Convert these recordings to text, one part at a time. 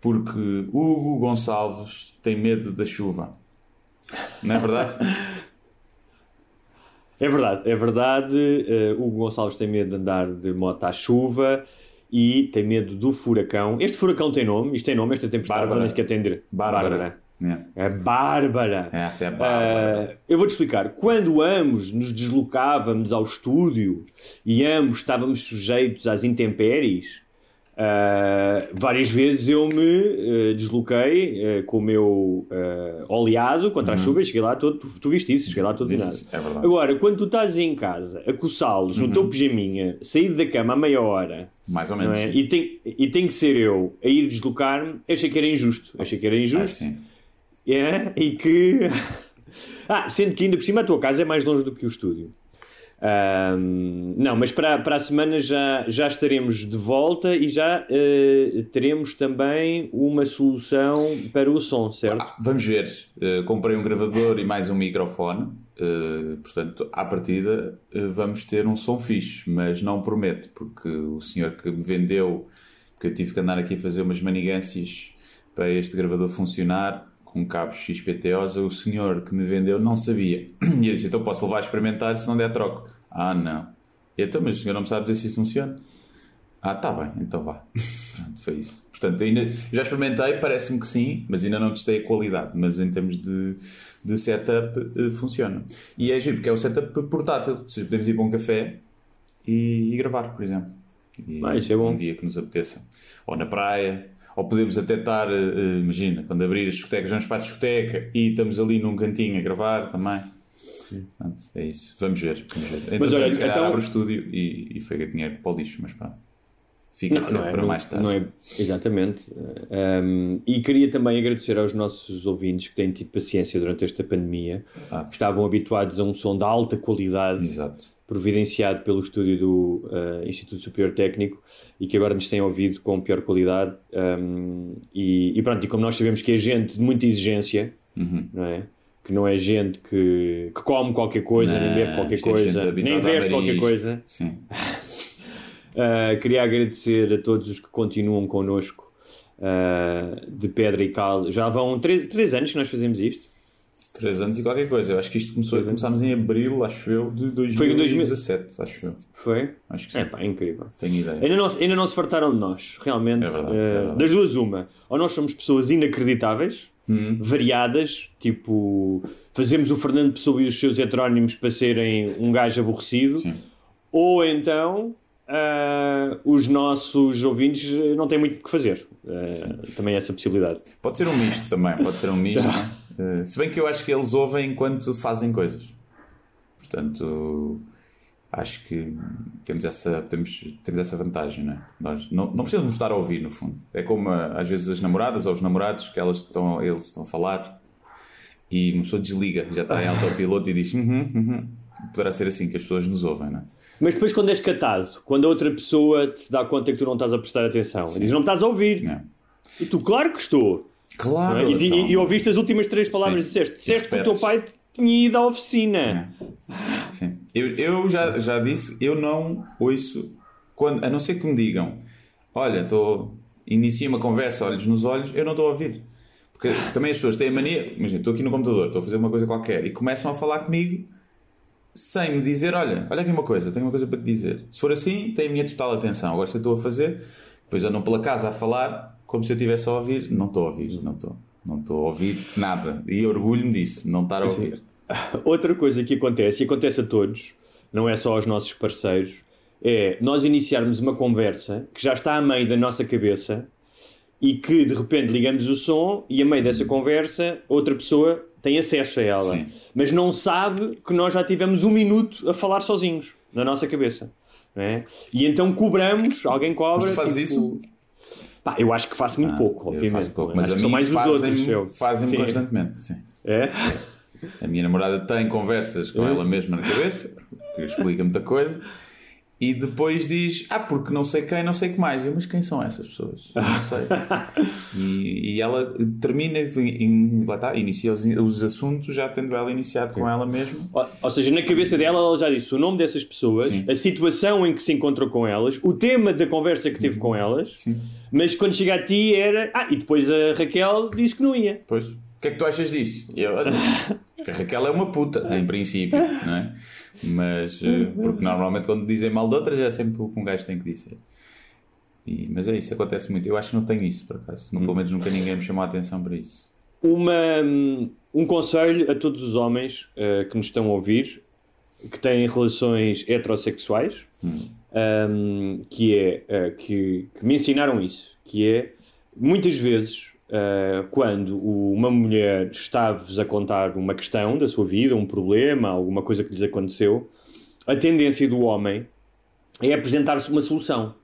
porque Hugo Gonçalves tem medo da chuva. Não é verdade? É verdade, é verdade. Eh, Hugo Gonçalves tem medo de andar de moto à chuva e tem medo do furacão. Este furacão tem nome, isto tem nome, esta tempestade, Bárbara. nem sequer tem dire- Bárbara. É. É Bárbara. Essa é Bárbara. Eh, eu vou-te explicar. Quando ambos nos deslocávamos ao estúdio e ambos estávamos sujeitos às intempéries, eh, várias vezes eu me eh, desloquei eh, com o meu oleado contra a chuva cheguei lá todo. Tu, tu viste isso? Cheguei lá todo. Uhum. isso, é verdade. Agora, quando tu estás em casa a coçá-los no teu pijaminha, saído da cama a meia hora. Mais ou menos. é? e, tem, e tem que ser eu a ir deslocar-me, achei que era injusto. Achei que era Ah, injusto. sim. É, e que. ah, sendo que ainda por cima a tua casa é mais longe do que o estúdio. Ahm, não, mas para, para a semana já, já estaremos de volta e já eh, teremos também uma solução para o som, certo? Ah, vamos ver. Eh, comprei um gravador e mais um microfone. Eh, portanto, à partida, vamos ter um som fixe, mas não prometo, porque o senhor que me vendeu, que eu tive que andar aqui a fazer umas manigâncias para este gravador funcionar com cabos XPTOs, o senhor que me vendeu não sabia. E eu disse: então posso levar a experimentar se não der troco. Ah, não. E então, mas o senhor não sabe dizer se isso funciona? Ah, tá bem, então vá. Pronto, foi isso. Portanto, ainda, já experimentei, parece-me que sim, mas ainda não testei a qualidade. Mas em termos de, de setup, eh, funciona. E é giro, porque é o setup portátil. Ou seja, podemos ir para um café e, e gravar, por exemplo. E, isso é bom. Um dia que nos apeteça. Ou na praia. Ou podemos até estar, eh, imagina, quando abrir as discotecas, vamos para a discoteca e estamos ali num cantinho a gravar também. Portanto, é isso. Vamos ver. Vamos ver. Então, olha, se calhar então- abre o estúdio e, e foi dinheiro para o lixo, mas pronto. Fica Não, sempre não é, para não- mais tarde. não é- exatamente. Um, e queria também agradecer aos nossos ouvintes que têm tido paciência durante esta pandemia, Ah. que estavam habituados a um som de alta qualidade, Exato. providenciado pelo estúdio do uh, Instituto Superior Técnico e que agora nos têm ouvido com pior qualidade. Um, e, e pronto, e como nós sabemos que é gente de muita exigência, Uhum. não é? Que não é gente que, que come qualquer coisa, nem bebe qualquer é coisa, nem veste qualquer coisa. Sim. Uh, queria agradecer a todos os que continuam connosco uh, de Pedra e Cal. Já vão três, três anos que nós fazemos isto. Três anos e qualquer coisa. Eu acho que isto começou, começámos em abril, acho eu, de Foi em 2017, acho eu. Foi? Acho que sim. É pá, incrível. Tenho ideia. Ainda não, ainda não se fartaram de nós, realmente. É verdade, Uh, é verdade. Das duas, uma. Ou nós somos pessoas inacreditáveis, Hum. variadas, tipo, fazemos o Fernando Pessoa e os seus heterónimos para serem um gajo aborrecido, Sim. ou então. Uh, os nossos ouvintes uh, não têm muito o que fazer. Uh, também há essa possibilidade. Pode ser um misto também, pode ser um misto. Eh, se bem que eu acho que eles ouvem enquanto fazem coisas. Portanto, acho que temos essa, temos, temos essa vantagem, não é? Nós não, não precisamos estar a ouvir, no fundo. É como às vezes as namoradas ou os namorados que elas estão, eles estão a falar e uma pessoa desliga, já está em autopiloto e diz uhum, uhum. Poderá ser assim que as pessoas nos ouvem, não é? Mas depois, quando és catado, quando a outra pessoa te dá conta que tu não estás a prestar atenção, e diz: Não me estás a ouvir. Não é? E tu, claro que estou. Claro! é? E, e- então. e ouviste as últimas três palavras Sim. disseste. Disseste que o teu pai tinha ido à oficina. Sim. Eu, eu já, já disse, eu não ouço, quando, a não ser que me digam, olha, estou inicia uma conversa, olhos nos olhos, eu não estou a ouvir. Porque também as pessoas têm a mania, imagina, estou aqui no computador, estou a fazer uma coisa qualquer e começam a falar comigo sem me dizer, olha, olha aqui uma coisa, tenho uma coisa para te dizer. Se for assim, tem a minha total atenção. Agora, se eu estou a fazer, depois andam pela casa a falar, como se eu estivesse a ouvir, não estou a ouvir, não estou. Não estou a ouvir nada. E orgulho-me disso, não estar a ouvir. Outra coisa que acontece, e acontece a todos, não é só aos nossos parceiros, é nós iniciarmos uma conversa que já está a meio da nossa cabeça e que de repente ligamos o som e a meio dessa conversa outra pessoa tem acesso a ela, Sim. mas não sabe que nós já tivemos um minuto a falar sozinhos na nossa cabeça. É? E então cobramos, alguém cobra. Mas fazes tipo- Pá, eu acho que faço muito pouco, Ah, Eu obviamente. pouco, mas acho que são mais os outros. eu. fazem-me fazem constantemente. Sim. É? A minha namorada tem conversas com ela mesma na cabeça, que explica muita coisa, e depois diz: Ah, porque não sei quem, não sei o que mais. Eu, mas quem são essas pessoas? Eu não sei. e, e ela termina, em, lá está, inicia os, os assuntos já tendo ela iniciado com ela mesma. Ou, ou seja, na cabeça dela, ela já disse o nome dessas pessoas, Sim. a situação em que se encontrou com elas, o tema da conversa que teve com elas, Sim. mas quando chega a ti era. Ah, e depois a Raquel disse que não ia. Pois, o que é que tu achas disso? Eu, "Olha, que a Raquel é uma puta, em princípio, não é? Mas, eh, porque normalmente quando dizem mal de outras é sempre o que um gajo tem que dizer. E, mas é isso, acontece muito. Eu acho que não tenho isso, por acaso. Não, pelo menos nunca ninguém me chamou a atenção para isso. Uma, um conselho a todos os homens eh, que nos estão a ouvir, que têm relações heterossexuais, um, que é eh, que, que me ensinaram isso, que é muitas vezes eh, quando uma mulher está-vos a contar uma questão da sua vida, um problema, alguma coisa que lhes aconteceu, a tendência do homem é apresentar-se uma solução.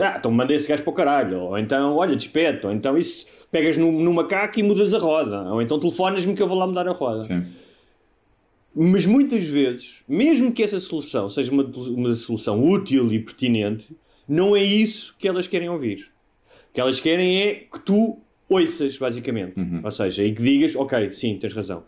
Ah, então manda esse gajo para o caralho, ou então, olha, despete, ou então isso, pegas no, no macaco e mudas a roda, ou então telefonas-me que eu vou lá mudar a roda. Sim. Mas muitas vezes, mesmo que essa solução seja uma, uma solução útil e pertinente, não é isso que elas querem ouvir. O que elas querem é que tu ouças, basicamente. Ou seja, e que digas, ok, sim, tens razão.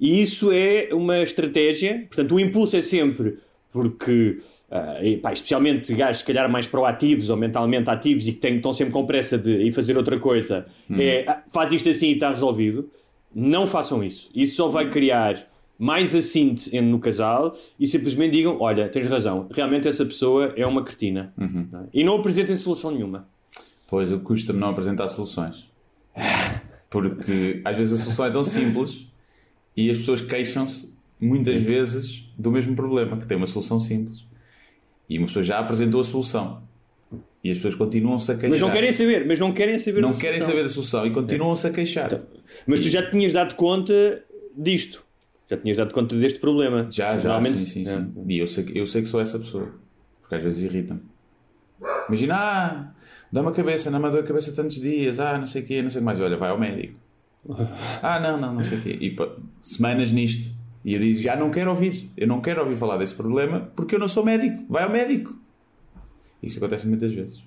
E isso é uma estratégia, portanto, o impulso é sempre porque, ah, e, pá, especialmente gajos, se calhar, mais proativos ou mentalmente ativos e que têm, estão sempre com pressa de ir fazer outra coisa, é ah, faz isto assim e está resolvido. Não façam isso. Isso só vai criar mais assinte no casal e simplesmente digam: Olha, tens razão, realmente essa pessoa é uma cretina. Não é? E não apresentem solução nenhuma. Pois, eu custa-me não apresentar soluções. Porque às vezes a solução é tão simples e as pessoas queixam-se muitas vezes do mesmo problema, que tem uma solução simples. E uma pessoa já apresentou a solução. E as pessoas continuam-se a queixar. Mas não querem saber, mas não querem saber Não querem solução. saber da solução e continuam-se a queixar. Mas tu já tinhas dado conta disto. Já tinhas dado conta deste problema. Já, já, sim, sim, sim. É. E eu sei, que- eu sei que sou essa pessoa. Porque às vezes irritam-me. Imagina, ah, dá-me a cabeça, não me deu a cabeça tantos dias, ah, não sei o quê, não sei o que mais. Olha, vai ao médico. Ah, não, não, não sei o quê. E pá, semanas nisto. E eu digo, já não quero ouvir. Eu não quero ouvir falar desse problema porque eu não sou médico. Vai ao médico. Isso acontece muitas vezes.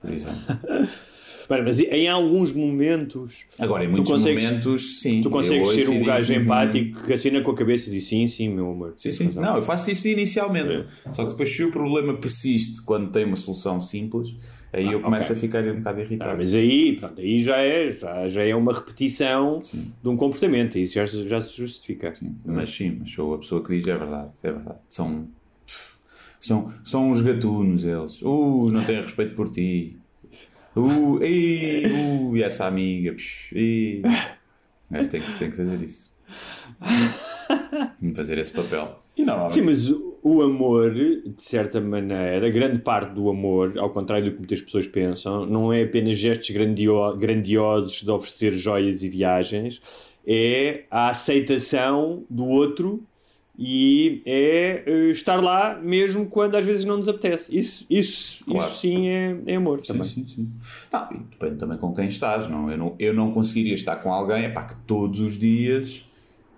Por exemplo. Mas em alguns momentos Agora, em muitos momentos, sim. tu consegues ser um digo, gajo "Hum, empático que assina com a cabeça e diz sim, sim, meu amor. Sim, sim. razão." Não, eu faço isso inicialmente. Só que depois, se o problema persiste quando tem uma solução simples, aí eu começo ok. a ficar um bocado irritado. Ah, mas aí, pronto, aí já é, já, já é uma repetição de um comportamento, isso já, se- já se justifica. Sim, mas sim, mas sou a pessoa que diz é verdade, é verdade. São, são, são uns gatunos eles. Uh, não têm respeito por ti. Uh, ei, uh, e essa amiga. Psh, ei. O gajo tem que, tem que fazer isso. Fazer esse papel. E normalmente. Sim, mas o- o amor, de certa maneira, grande parte do amor, ao contrário do que muitas pessoas pensam, não é apenas gestos grandio- grandiosos de oferecer joias e viagens, é a aceitação do outro e é eh, estar lá mesmo quando às vezes não nos apetece. Isso, isso, Claro. isso sim é, é amor Sim, também. sim, sim. Não, e depende também com quem estás. Não? Eu, não, eu não conseguiria estar com alguém epá, que todos os dias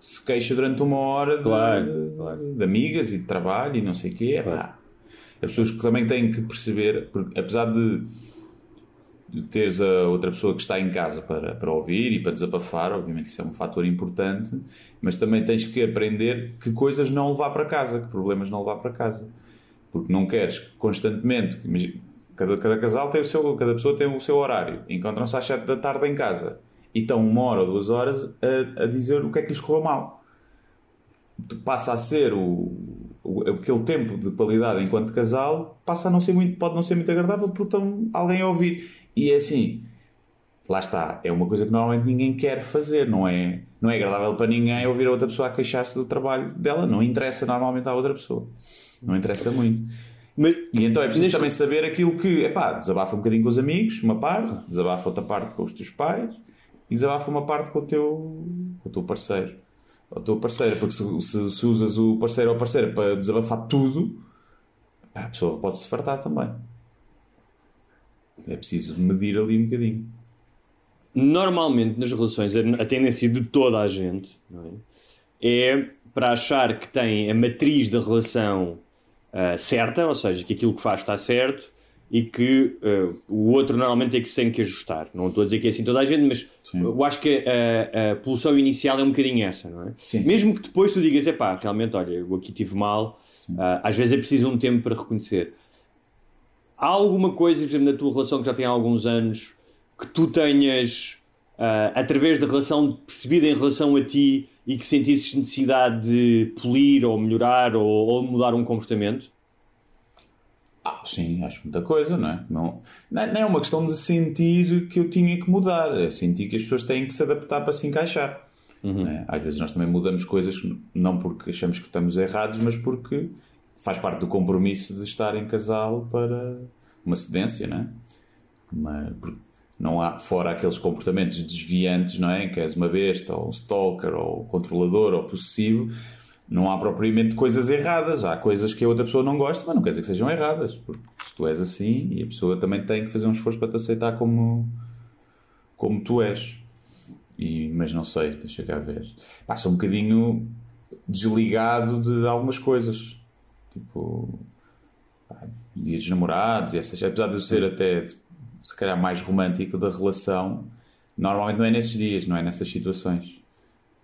se queixa durante uma hora de, Claro, claro. de amigas e de trabalho e não sei o quê. Epá. As pessoas que também têm que perceber, porque apesar de teres a outra pessoa que está em casa para, para ouvir e para desabafar, obviamente isso é um fator importante, mas também tens que aprender que coisas não levar para casa, que problemas não levar para casa. Porque não queres constantemente. Cada, cada casal tem o seu. Cada pessoa tem o seu horário. Encontram-se às 7 da tarde em casa e estão uma hora ou duas horas a, a dizer o que é que lhes correu mal. Passa a ser o- aquele tempo de qualidade enquanto casal, passa a não ser muito, pode não ser muito agradável porque estão alguém a ouvir. E é assim, lá está, é uma coisa que normalmente ninguém quer fazer, não é, não é agradável para ninguém ouvir a outra pessoa a queixar-se do trabalho dela, não interessa normalmente à outra pessoa, não interessa muito. Mas, E então é preciso Neste- também saber aquilo que, epá, desabafa um bocadinho com os amigos, uma parte, desabafa outra parte com os teus pais e desabafa uma parte com o teu, com o teu parceiro. Ou a tua parceira, porque se, se- se usas o parceiro ou a parceira para desabafar tudo, pá, a pessoa pode se fartar também. É preciso medir ali um bocadinho. normalmente nas relações a tendência de toda a gente é? é para achar que tem a matriz da relação ah, certa, ou seja, que aquilo que faz está certo e que ah, o outro normalmente é que se tem que ajustar. Não estou a dizer que é assim toda a gente, mas Sim. eu acho que a, a pulsão inicial é um bocadinho essa, não é? Sim. Mesmo que depois tu digas, epá, realmente, olha, eu aqui tive mal, ah, às vezes é preciso um tempo para reconhecer. Há alguma coisa, por exemplo, na tua relação que já tem há alguns anos que tu tenhas, ah, através da relação, percebido em relação a ti e que sentisses necessidade de polir ou melhorar ou, ou mudar um comportamento? Ah, sim, acho muita coisa, não é? Não, não é- é uma questão de sentir que eu tinha que mudar, é sentir que as pessoas têm que se adaptar para se encaixar. não é? Às vezes nós também mudamos coisas não porque achamos que estamos errados, mas porque faz parte do compromisso de estar em casal para uma cedência, não é? Não há, fora aqueles comportamentos desviantes, não é? Em que és uma besta, ou um stalker, ou controlador, ou possessivo, não há propriamente coisas erradas. Há coisas que a outra pessoa não gosta, mas não quer dizer que sejam erradas. Porque se tu és assim, e a pessoa também tem que fazer um esforço para te aceitar como, como tu és. E, mas não sei, deixa cá ver. Sou um bocadinho desligado de algumas coisas. Tipo, pá, dia dos namorados e essas. Apesar de eu ser até, se calhar, mais romântico da relação, normalmente não é nesses dias, não é nessas situações.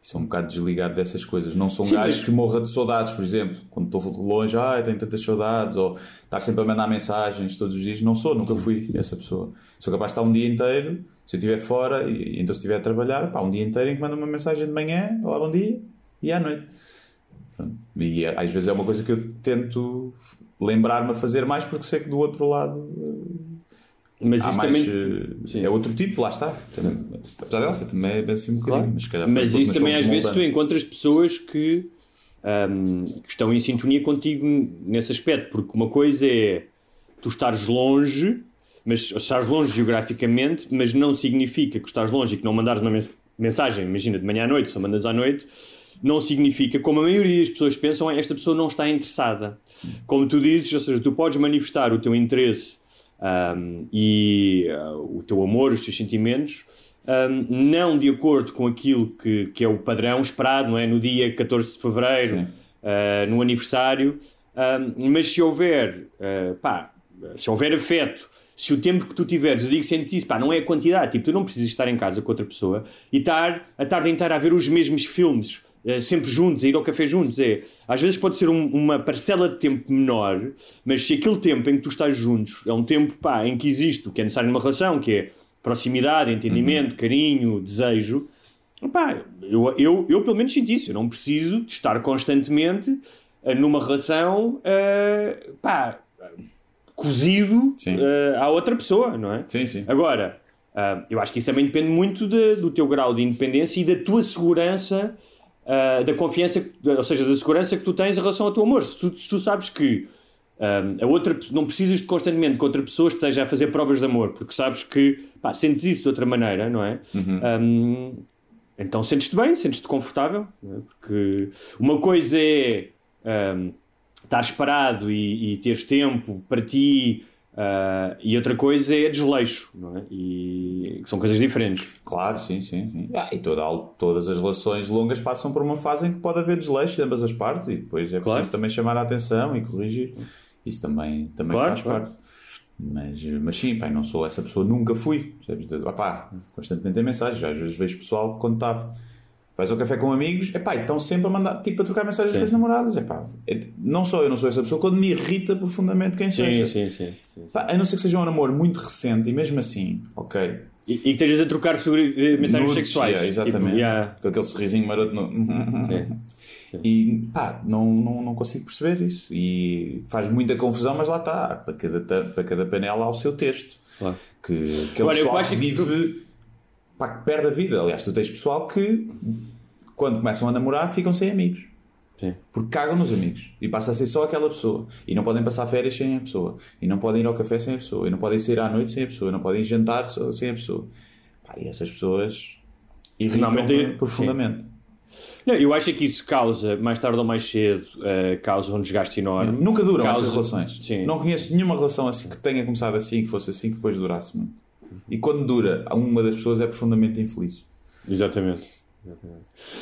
Sou um bocado desligado dessas coisas. Não sou um Sim, gajo mas- que morra de saudades, por exemplo. Quando estou longe, ai, tenho tantas saudades. Ou estar sempre a mandar mensagens todos os dias. Não sou, nunca fui essa pessoa. Sou capaz de estar um dia inteiro, se eu estiver fora, e, e então se estiver a trabalhar, pá, um dia inteiro em que manda uma mensagem de manhã, olá, bom dia, e à noite. E eh, às vezes é uma coisa que eu tento lembrar-me a fazer mais, porque sei que do outro lado Mas há isso mais. também. eh. É outro tipo, lá está. Apesar dela ser também é assim um bocadinho. Claro. Mas, Mas isso também às vezes tu encontras pessoas que, ahm, que estão em sintonia contigo nesse aspecto, porque uma coisa é tu estares longe, mas estares longe geograficamente, mas não significa que estás longe e que não mandares uma mens- mensagem, imagina de manhã à noite, só mandas à noite, não significa, como a maioria das pessoas pensam, é esta pessoa não está interessada. Como tu dizes, ou seja, tu podes manifestar o teu interesse ahm, e ah, o teu amor, os teus sentimentos, ahm, não de acordo com aquilo que, que é o padrão esperado, não é? No dia 14 de fevereiro, ah, no aniversário, ahm, mas se houver, ah, pá, se houver afeto, se o tempo que tu tiveres, eu digo sempre isso, pá, não é a quantidade, tipo, tu não precisas estar em casa com outra pessoa e estar a tarde inteira a ver os mesmos filmes, sempre juntos, a ir ao café juntos, é, às vezes pode ser um- uma parcela de tempo menor, mas se aquele tempo em que tu estás juntos é um tempo, pá, em que existe o que é necessário numa relação, que é proximidade, entendimento, carinho, desejo, Pá, eu, eu, eu pelo menos sinto isso. Eu não preciso de estar constantemente eh, numa relação eh, pá, cozido eh, à outra pessoa, não é? Sim, sim. Agora, ah, eu acho que isso também depende muito de- do teu grau de independência e da tua segurança, ah, da confiança, ou seja, da segurança que tu tens em relação ao teu amor. Se tu, se tu sabes que ah, a outra não precisas de constantemente que outra pessoa esteja a fazer provas de amor, porque sabes que pá, sentes isso de outra maneira, não é? Ah, então sentes-te bem, sentes-te confortável, é? porque uma coisa é ah, estares parado e, e teres tempo para ti. Ah, e outra coisa é desleixo, não é? E que são coisas diferentes. Claro, sim, sim. sim. Ah, e toda, todas as relações longas passam por uma fase em que pode haver desleixo de ambas as partes e depois é preciso Claro. também chamar a atenção e corrigir. Isso também, também Claro, faz claro. parte. Mas, mas sim, pá, não sou essa pessoa, nunca fui. Sabes? De- opá, constantemente em mensagens. Às vezes vejo pessoal que quando está. Vais ao café com amigos, epá, e estão sempre a mandar, tipo, a trocar mensagens Sim. com as namoradas. Epá, é- não só eu não sou essa pessoa, quando me irrita profundamente quem Sim, seja. sim, sim. sim. Pá, a não ser que seja um namoro muito recente e mesmo assim, ok, E, e que estejas a trocar fotogra- mensagens Nudes, sexuais. yeah, exatamente. Tipo, yeah. Com aquele sorrisinho maroto. No... Sim. E pá, não, não, não consigo perceber isso. E faz muita confusão, mas lá está. Para cada, para cada panela há o seu texto. Claro. Que aquele Agora, eu acho que que vive pá, que perde a vida. Aliás, tu tens pessoal que, quando começam a namorar, ficam sem amigos. Sim. Porque cagam nos amigos. E passa a ser só aquela pessoa. E não podem passar férias sem a pessoa. E não podem ir ao café sem a pessoa. E não podem sair à noite sem a pessoa. E não podem jantar sem a pessoa. Pá, e essas pessoas irritam-me profundamente. Não, eu acho que isso causa, mais tarde ou mais cedo, eh, causa um desgaste enorme. Nunca duram Causa- essas relações. Sim. Não conheço nenhuma relação assim que tenha começado assim, que fosse assim, que depois durasse muito. E quando dura, uma das pessoas é profundamente infeliz. Exatamente.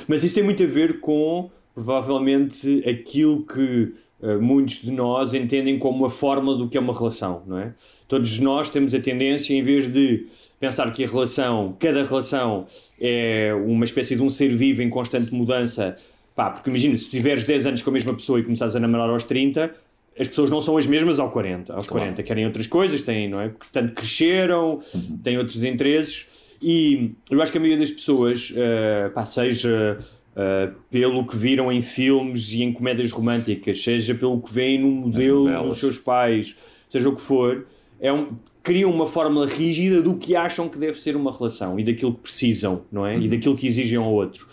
Mas isso tem muito a ver com, provavelmente, aquilo que eh, muitos de nós entendem como a fórmula do que é uma relação, não é? Todos nós temos a tendência, em vez de pensar que a relação, cada relação é uma espécie de um ser vivo em constante mudança, pá, porque imagina, se tiveres 10 anos com a mesma pessoa e começares a namorar aos 30, as pessoas não são as mesmas aos 40. Aos 40 querem outras coisas, têm, não é? Portanto, cresceram, têm outros interesses. E eu acho que a maioria das pessoas, eh, pá, seja eh, pelo que viram em filmes e em comédias românticas, seja pelo que veem no modelo dos seus pais, seja o que for, é um, criam uma fórmula rígida do que acham que deve ser uma relação e daquilo que precisam, não é? E daquilo que exigem ao outro.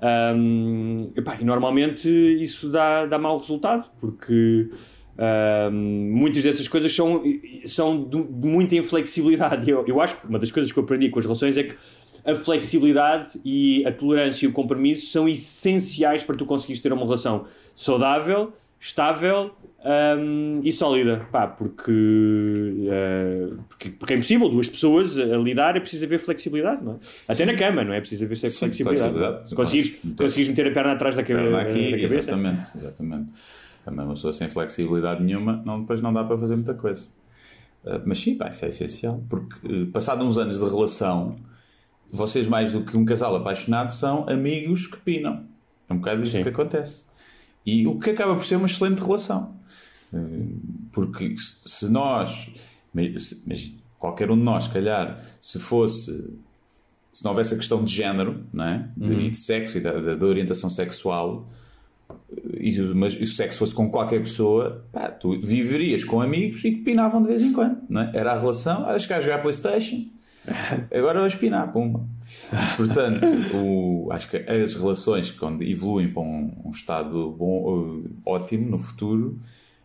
Ahm, epá, e normalmente isso dá, dá mau resultado, porque ahm, muitas dessas coisas são, são de, muita inflexibilidade. Eu, eu acho que uma das coisas que eu aprendi com as relações é que a flexibilidade e a tolerância e o compromisso são essenciais para tu conseguires ter uma relação saudável, estável hum, e sólida. Pá, porque, eh, porque, porque é impossível, duas pessoas a lidar é preciso haver flexibilidade, não é? Até na cama, não é? Preciso haver flexibilidade. flexibilidade. Se conseguires, conseguires meter a perna atrás da, Perna aqui, da cabeça. exatamente, exatamente. Também uma pessoa sem flexibilidade nenhuma, não, depois não dá para fazer muita coisa. Uh, mas sim, pá, isso é essencial, porque uh, passado uns anos de relação, vocês mais do que um casal apaixonado são amigos que pinam. É um bocado isso que acontece. E o que acaba por ser uma excelente relação. Uh, Porque se nós, mas qualquer um de nós, se calhar, se fosse se não houvesse a questão de género, não é? De, Uhum. e de sexo e da, da- da orientação sexual, se- mas se o sexo fosse com qualquer pessoa, pá, tu viverias com amigos e que pinavam de vez em quando, não é? Era a relação, acho que a jogar Playstation, agora vou espinar, pumba. Portanto, o- acho que as relações quando evoluem para um, um estado bom, eh, ótimo no futuro,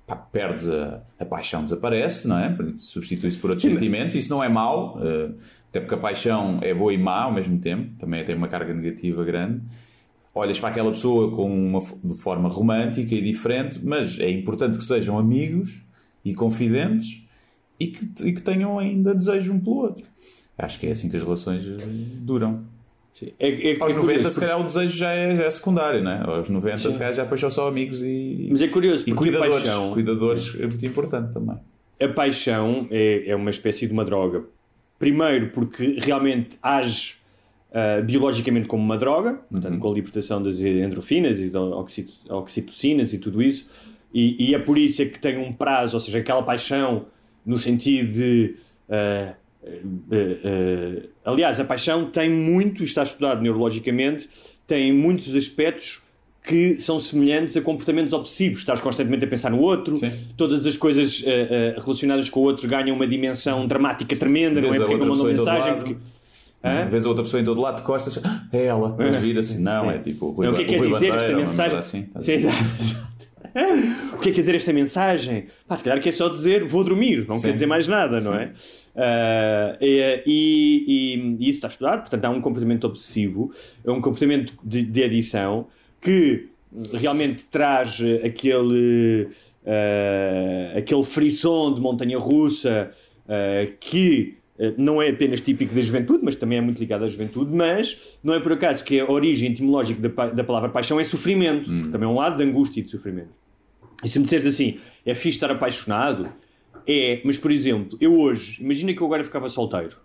pá, perdes a, a paixão, desaparece, não é? Substitui-se por outros sentimentos, isso não é mau, eh, até porque a paixão é boa e má ao mesmo tempo, também tem uma carga negativa grande. Olhas para aquela pessoa com uma, de forma romântica e diferente, mas é importante que sejam amigos e confidentes e que, e que tenham ainda desejo um pelo outro. Acho que é assim que as relações eh, duram. Sim. É, é, Aos é 90, curioso, se calhar, o desejo já é, já é secundário, não é? Aos 90, Sim. se calhar, já depois são só amigos e, Mas é curioso, e cuidadores. paixão- Cuidadores é muito importante também. a paixão é, é uma espécie de uma droga. Primeiro, porque realmente age ah, biologicamente como uma droga, portanto, com a libertação das endorfinas e oxito- oxitocinas e tudo isso, e, e é por isso é que tem um prazo, ou seja, aquela paixão no sentido de. ah, ah, aliás, a paixão tem muito, está estudado neurologicamente, tem muitos aspectos que são semelhantes a comportamentos obsessivos. Estás constantemente a pensar no outro, Sim. todas as coisas ah, ah, relacionadas com o outro ganham uma dimensão dramática tremenda, não Vês é? a Porque não mandou mensagem. Porque... Hã? Vês a outra pessoa em todo lado de costas, "Ah, é ela, mas vira-se, não, é tipo o Rui, Não, o que é que quer dizer esta mensagem? Assim, Sim, exato. O que é que quer dizer esta mensagem? Pá, se calhar quer só dizer vou dormir, não Sim. quer dizer mais nada, não é? Ah, e, e- e- isso está estudado, portanto há um comportamento obsessivo, é um comportamento de, de adição que realmente traz aquele, ah, aquele frisson de montanha-russa ah, que não é apenas típico da juventude, mas também é muito ligado à juventude, mas não é por acaso que a origem etimológica da, da palavra paixão é sofrimento, porque também é um lado de angústia e de sofrimento. E se me disseres assim, é fixe estar apaixonado, é, mas por exemplo, eu hoje, imagina que eu agora ficava solteiro.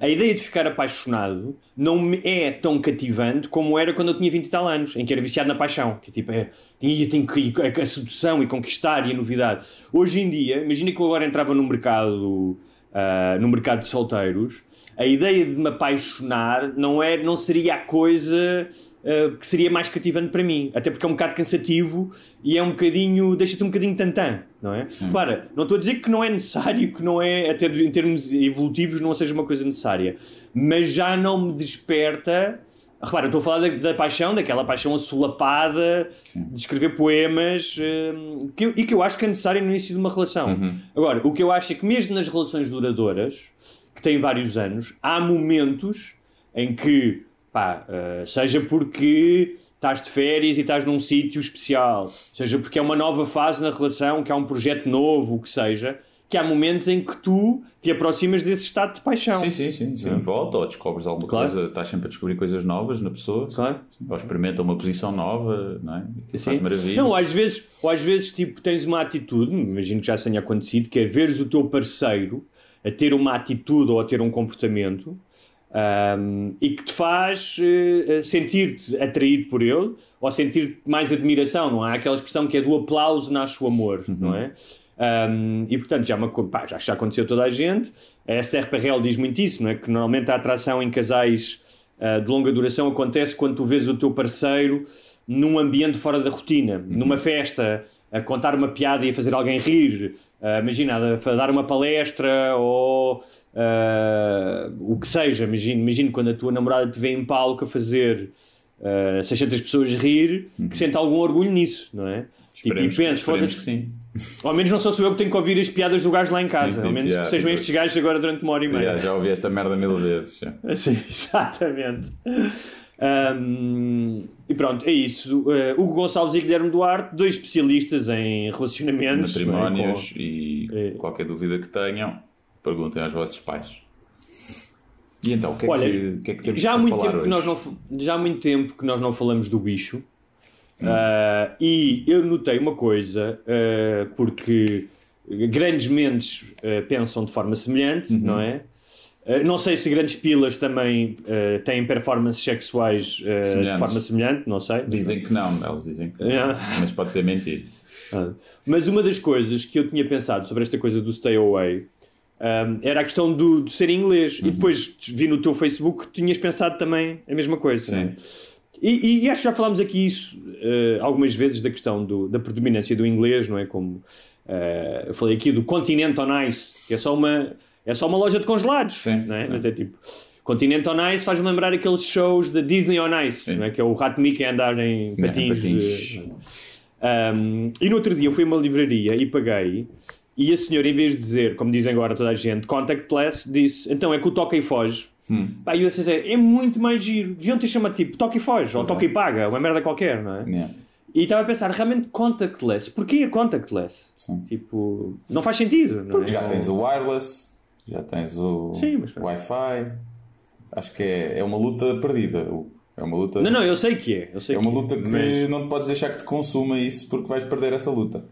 A ideia de ficar apaixonado não me é tão cativante como era quando eu tinha 20 e tal anos, em que era viciado na paixão, que tipo, é, tinha, que a, a sedução e conquistar e a novidade. Hoje em dia, imagina que eu agora entrava no mercado uh, no mercado de solteiros, a ideia de me apaixonar não, é, não seria a coisa uh, que seria mais cativante para mim. Até porque é um bocado cansativo e é um bocadinho. deixa-te um bocadinho tantã, não é? Repara, não estou a dizer que não é necessário, que não é, até em termos evolutivos, não seja uma coisa necessária, mas já não me desperta. Repara, eu estou a falar da, da paixão, daquela paixão assolapada, de escrever poemas, hum, que eu- e que eu acho que é necessário no início de uma relação. Uhum. Agora, o que eu acho é que mesmo nas relações duradouras, que têm vários anos, há momentos em que, pá, eh, seja porque estás de férias e estás num sítio especial, seja porque é uma nova fase na relação, que há um projeto novo, o que seja, que há momentos em que tu te aproximas desse estado de paixão. Sim, sim, sim. sim. Volta ou descobres alguma Claro. coisa, estás sempre a descobrir coisas novas na pessoa. Claro. Ou experimenta uma posição nova, não é? Sim. Faz maravilha. Não, às vezes, ou às vezes tipo, tens uma atitude, imagino que já tenha acontecido, que é veres o teu parceiro a ter uma atitude ou a ter um comportamento ahm, e que te faz eh, sentir-te atraído por ele ou sentir mais admiração, não há aquela expressão que é do aplauso nasce o amor, não é? Ahm, e portanto já, é uma pá, já, já aconteceu toda a gente. A Perel diz muito isso, não é? que normalmente a atração em casais ah, de longa duração acontece quando tu vês o teu parceiro num ambiente fora da rotina, numa festa, a contar uma piada e a fazer alguém rir, ah, imagina, a, dar uma palestra ou ah, o que seja, imagina, imagina quando a tua namorada te vê em palco a fazer ah, 600 pessoas rir, que sente algum orgulho nisso, não é? Tipo, e penso, esperemos foda-se. Ao menos não sou só eu que tenho que ouvir as piadas do gajo lá em casa, Sim, ao menos já, que sejam estes gajos agora durante uma hora e meia. Já, já ouvi esta merda mil vezes. Sim, exatamente. Ahm, e pronto, é isso. Uh, Hugo Gonçalves e Guilherme Duarte, dois especialistas em relacionamentos. Matrimónios não é? e É. qualquer dúvida que tenham, perguntem aos vossos pais. E então, o que é, Olha, que, que, é que temos já há muito tempo que hoje? nós não já há muito tempo que nós não falamos do bicho Ah, e eu notei uma coisa ah, porque grandes mentes ah, pensam de forma semelhante Uhum. não é não sei se grandes pilas também têm performances sexuais de forma semelhante não sei Dizem que não, eles dizem que não, É. mas pode ser mentira. Mas uma das coisas que eu tinha pensado sobre esta coisa do stay away era a questão do, de ser inglês. Uhum. E depois vi no teu Facebook que tinhas pensado também a mesma coisa. Sim. não é? E, e- e acho que já falámos aqui isso eh, algumas vezes da questão do- da predominância do inglês, não é? Como eh, eu falei aqui do Continent on Ice, que é só uma, é só uma loja de congelados, Sim, não é? sim. Mas é tipo. Continent on Ice faz-me lembrar aqueles shows da Disney on Ice, não é? que é o rato Mickey a andar em patins. patins. eh, um, e no outro dia eu fui a uma livraria e paguei, e a senhora, em vez de dizer, como dizem agora toda a gente, contactless, disse: então é que o toca e foge. Hum. Pá, e eu pensei, é muito mais giro. Deviam ter chamado tipo toca e foge, ou toca e paga, uma merda qualquer, não é? Yeah. E estava a pensar, realmente contactless. Porquê contactless? Sim. Tipo, não faz sentido, não é? Já tens o wireless, já tens o Sim, mas- Wi-Fi. Acho que é, é uma luta perdida. o- É uma luta. Não, não, eu sei que é. É uma que luta que mas- não te podes deixar que te consuma isso porque vais perder essa luta.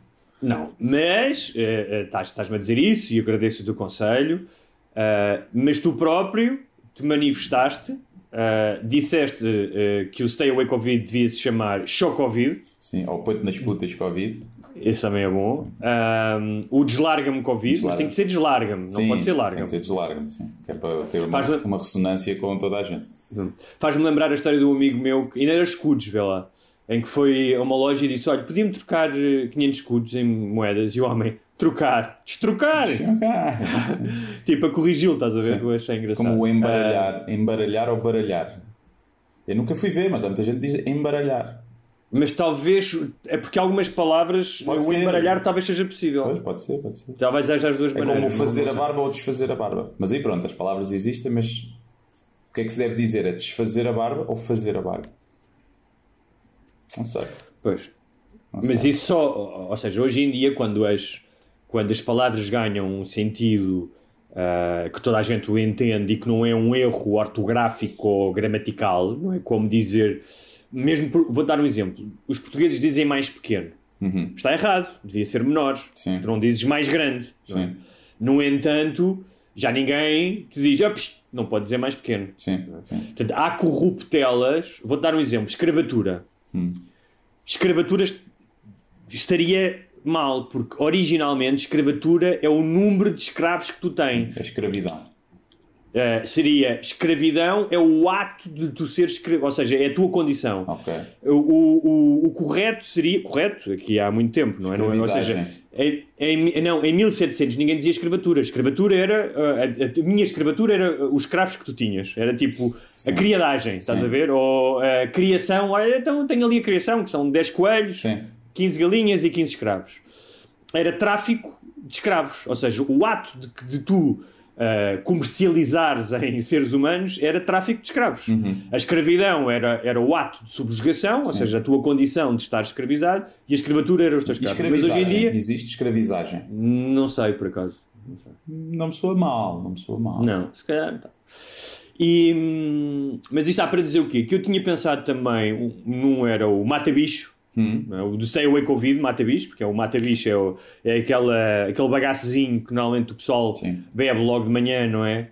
Não, mas estás- estás-me a dizer isso e agradeço o teu conselho, ah, mas tu próprio te manifestaste, ah, disseste eh, que o Stay Away Covid devia se chamar Show Covid, Sim, ou põe-te nas putas Covid. esse também é bom. Ah, o Deslarga-me Covid, mas Deslarga. tem que ser Deslarga-me, não pode ser Tem Larga-me. que ser deslarga-me, sim. Que é para ter uma, uma ressonância com toda a gente. Faz-me lembrar a história de um amigo meu que ainda era escudos, vê lá, em que foi a uma loja e disse: Olha, podia-me trocar eh, 500 escudos em moedas? E o homem, trocar, destrocar! tipo, a corrigi-lo, estás a ver? Sim. Eu achei engraçado. Como o Ah, embaralhar. Embaralhar ou baralhar. Eu nunca fui ver, mas há muita gente que diz embaralhar. mas talvez, é porque algumas palavras, Pode o ser. embaralhar talvez seja possível. Pois, pode ser, pode ser. Já vais às duas É maneiras. como fazer a barba ou desfazer a barba. Mas aí pronto, as palavras existem, mas o que é que se deve dizer? É desfazer a barba ou fazer a barba? Não sei. Pois. Não Mas sei. isso só, ou seja, hoje em dia, quando as, quando as palavras ganham um sentido ah, que toda a gente o entende e que não é um erro ortográfico ou gramatical, não é como dizer. Mesmo por- vou dar um exemplo: os portugueses dizem mais pequeno. Uhum. Está errado, devia ser menor. Sim. Tu não dizes mais grande. é? No entanto, já ninguém te diz, "Ah, psh, não pode dizer mais pequeno. Sim, sim. Portanto, há corruptelas. Vou-te dar um exemplo: escravatura. Hum. Escravatura est- estaria mal, porque originalmente escravatura é o número de escravos que tu tens. A escravidão. Uh, seria escravidão é o ato de tu ser escravo, ou seja, é a tua condição. Ok. O, o, o, correto seria. Correto, aqui há muito tempo, não é? Não é? Ou seja, em, em, não, em 1700 ninguém dizia escravatura. Escravatura era. A, a, minha escravatura era os escravos que tu tinhas. Era tipo Sim. a criadagem, estás Sim. a ver? Ou a criação. Olha, então tenho ali a criação, que são 10 coelhos, Sim. 15 galinhas e 15 escravos. Era tráfico de escravos. Ou seja, o ato de, de tu uh, comercializares em seres humanos era tráfico de escravos. Uhum. A escravidão era, era o ato de subjugação, Sim. ou seja, a tua condição de estar escravizado, e a escravatura era os teus escravos. Mas hoje em dia. Existe escravizagem? Não sei, por acaso. Não, sei. não me soa mal, não me soa mal. Não, se calhar não. E, hum, mas isto está para dizer o quê? Que eu tinha pensado também, num era o mata-bicho, Hum. O do Stay Away Covid mata bicho, porque é o mata bicho, é, o, é aquela, aquele bagaçozinho que normalmente o pessoal Sim. bebe logo de manhã, não é?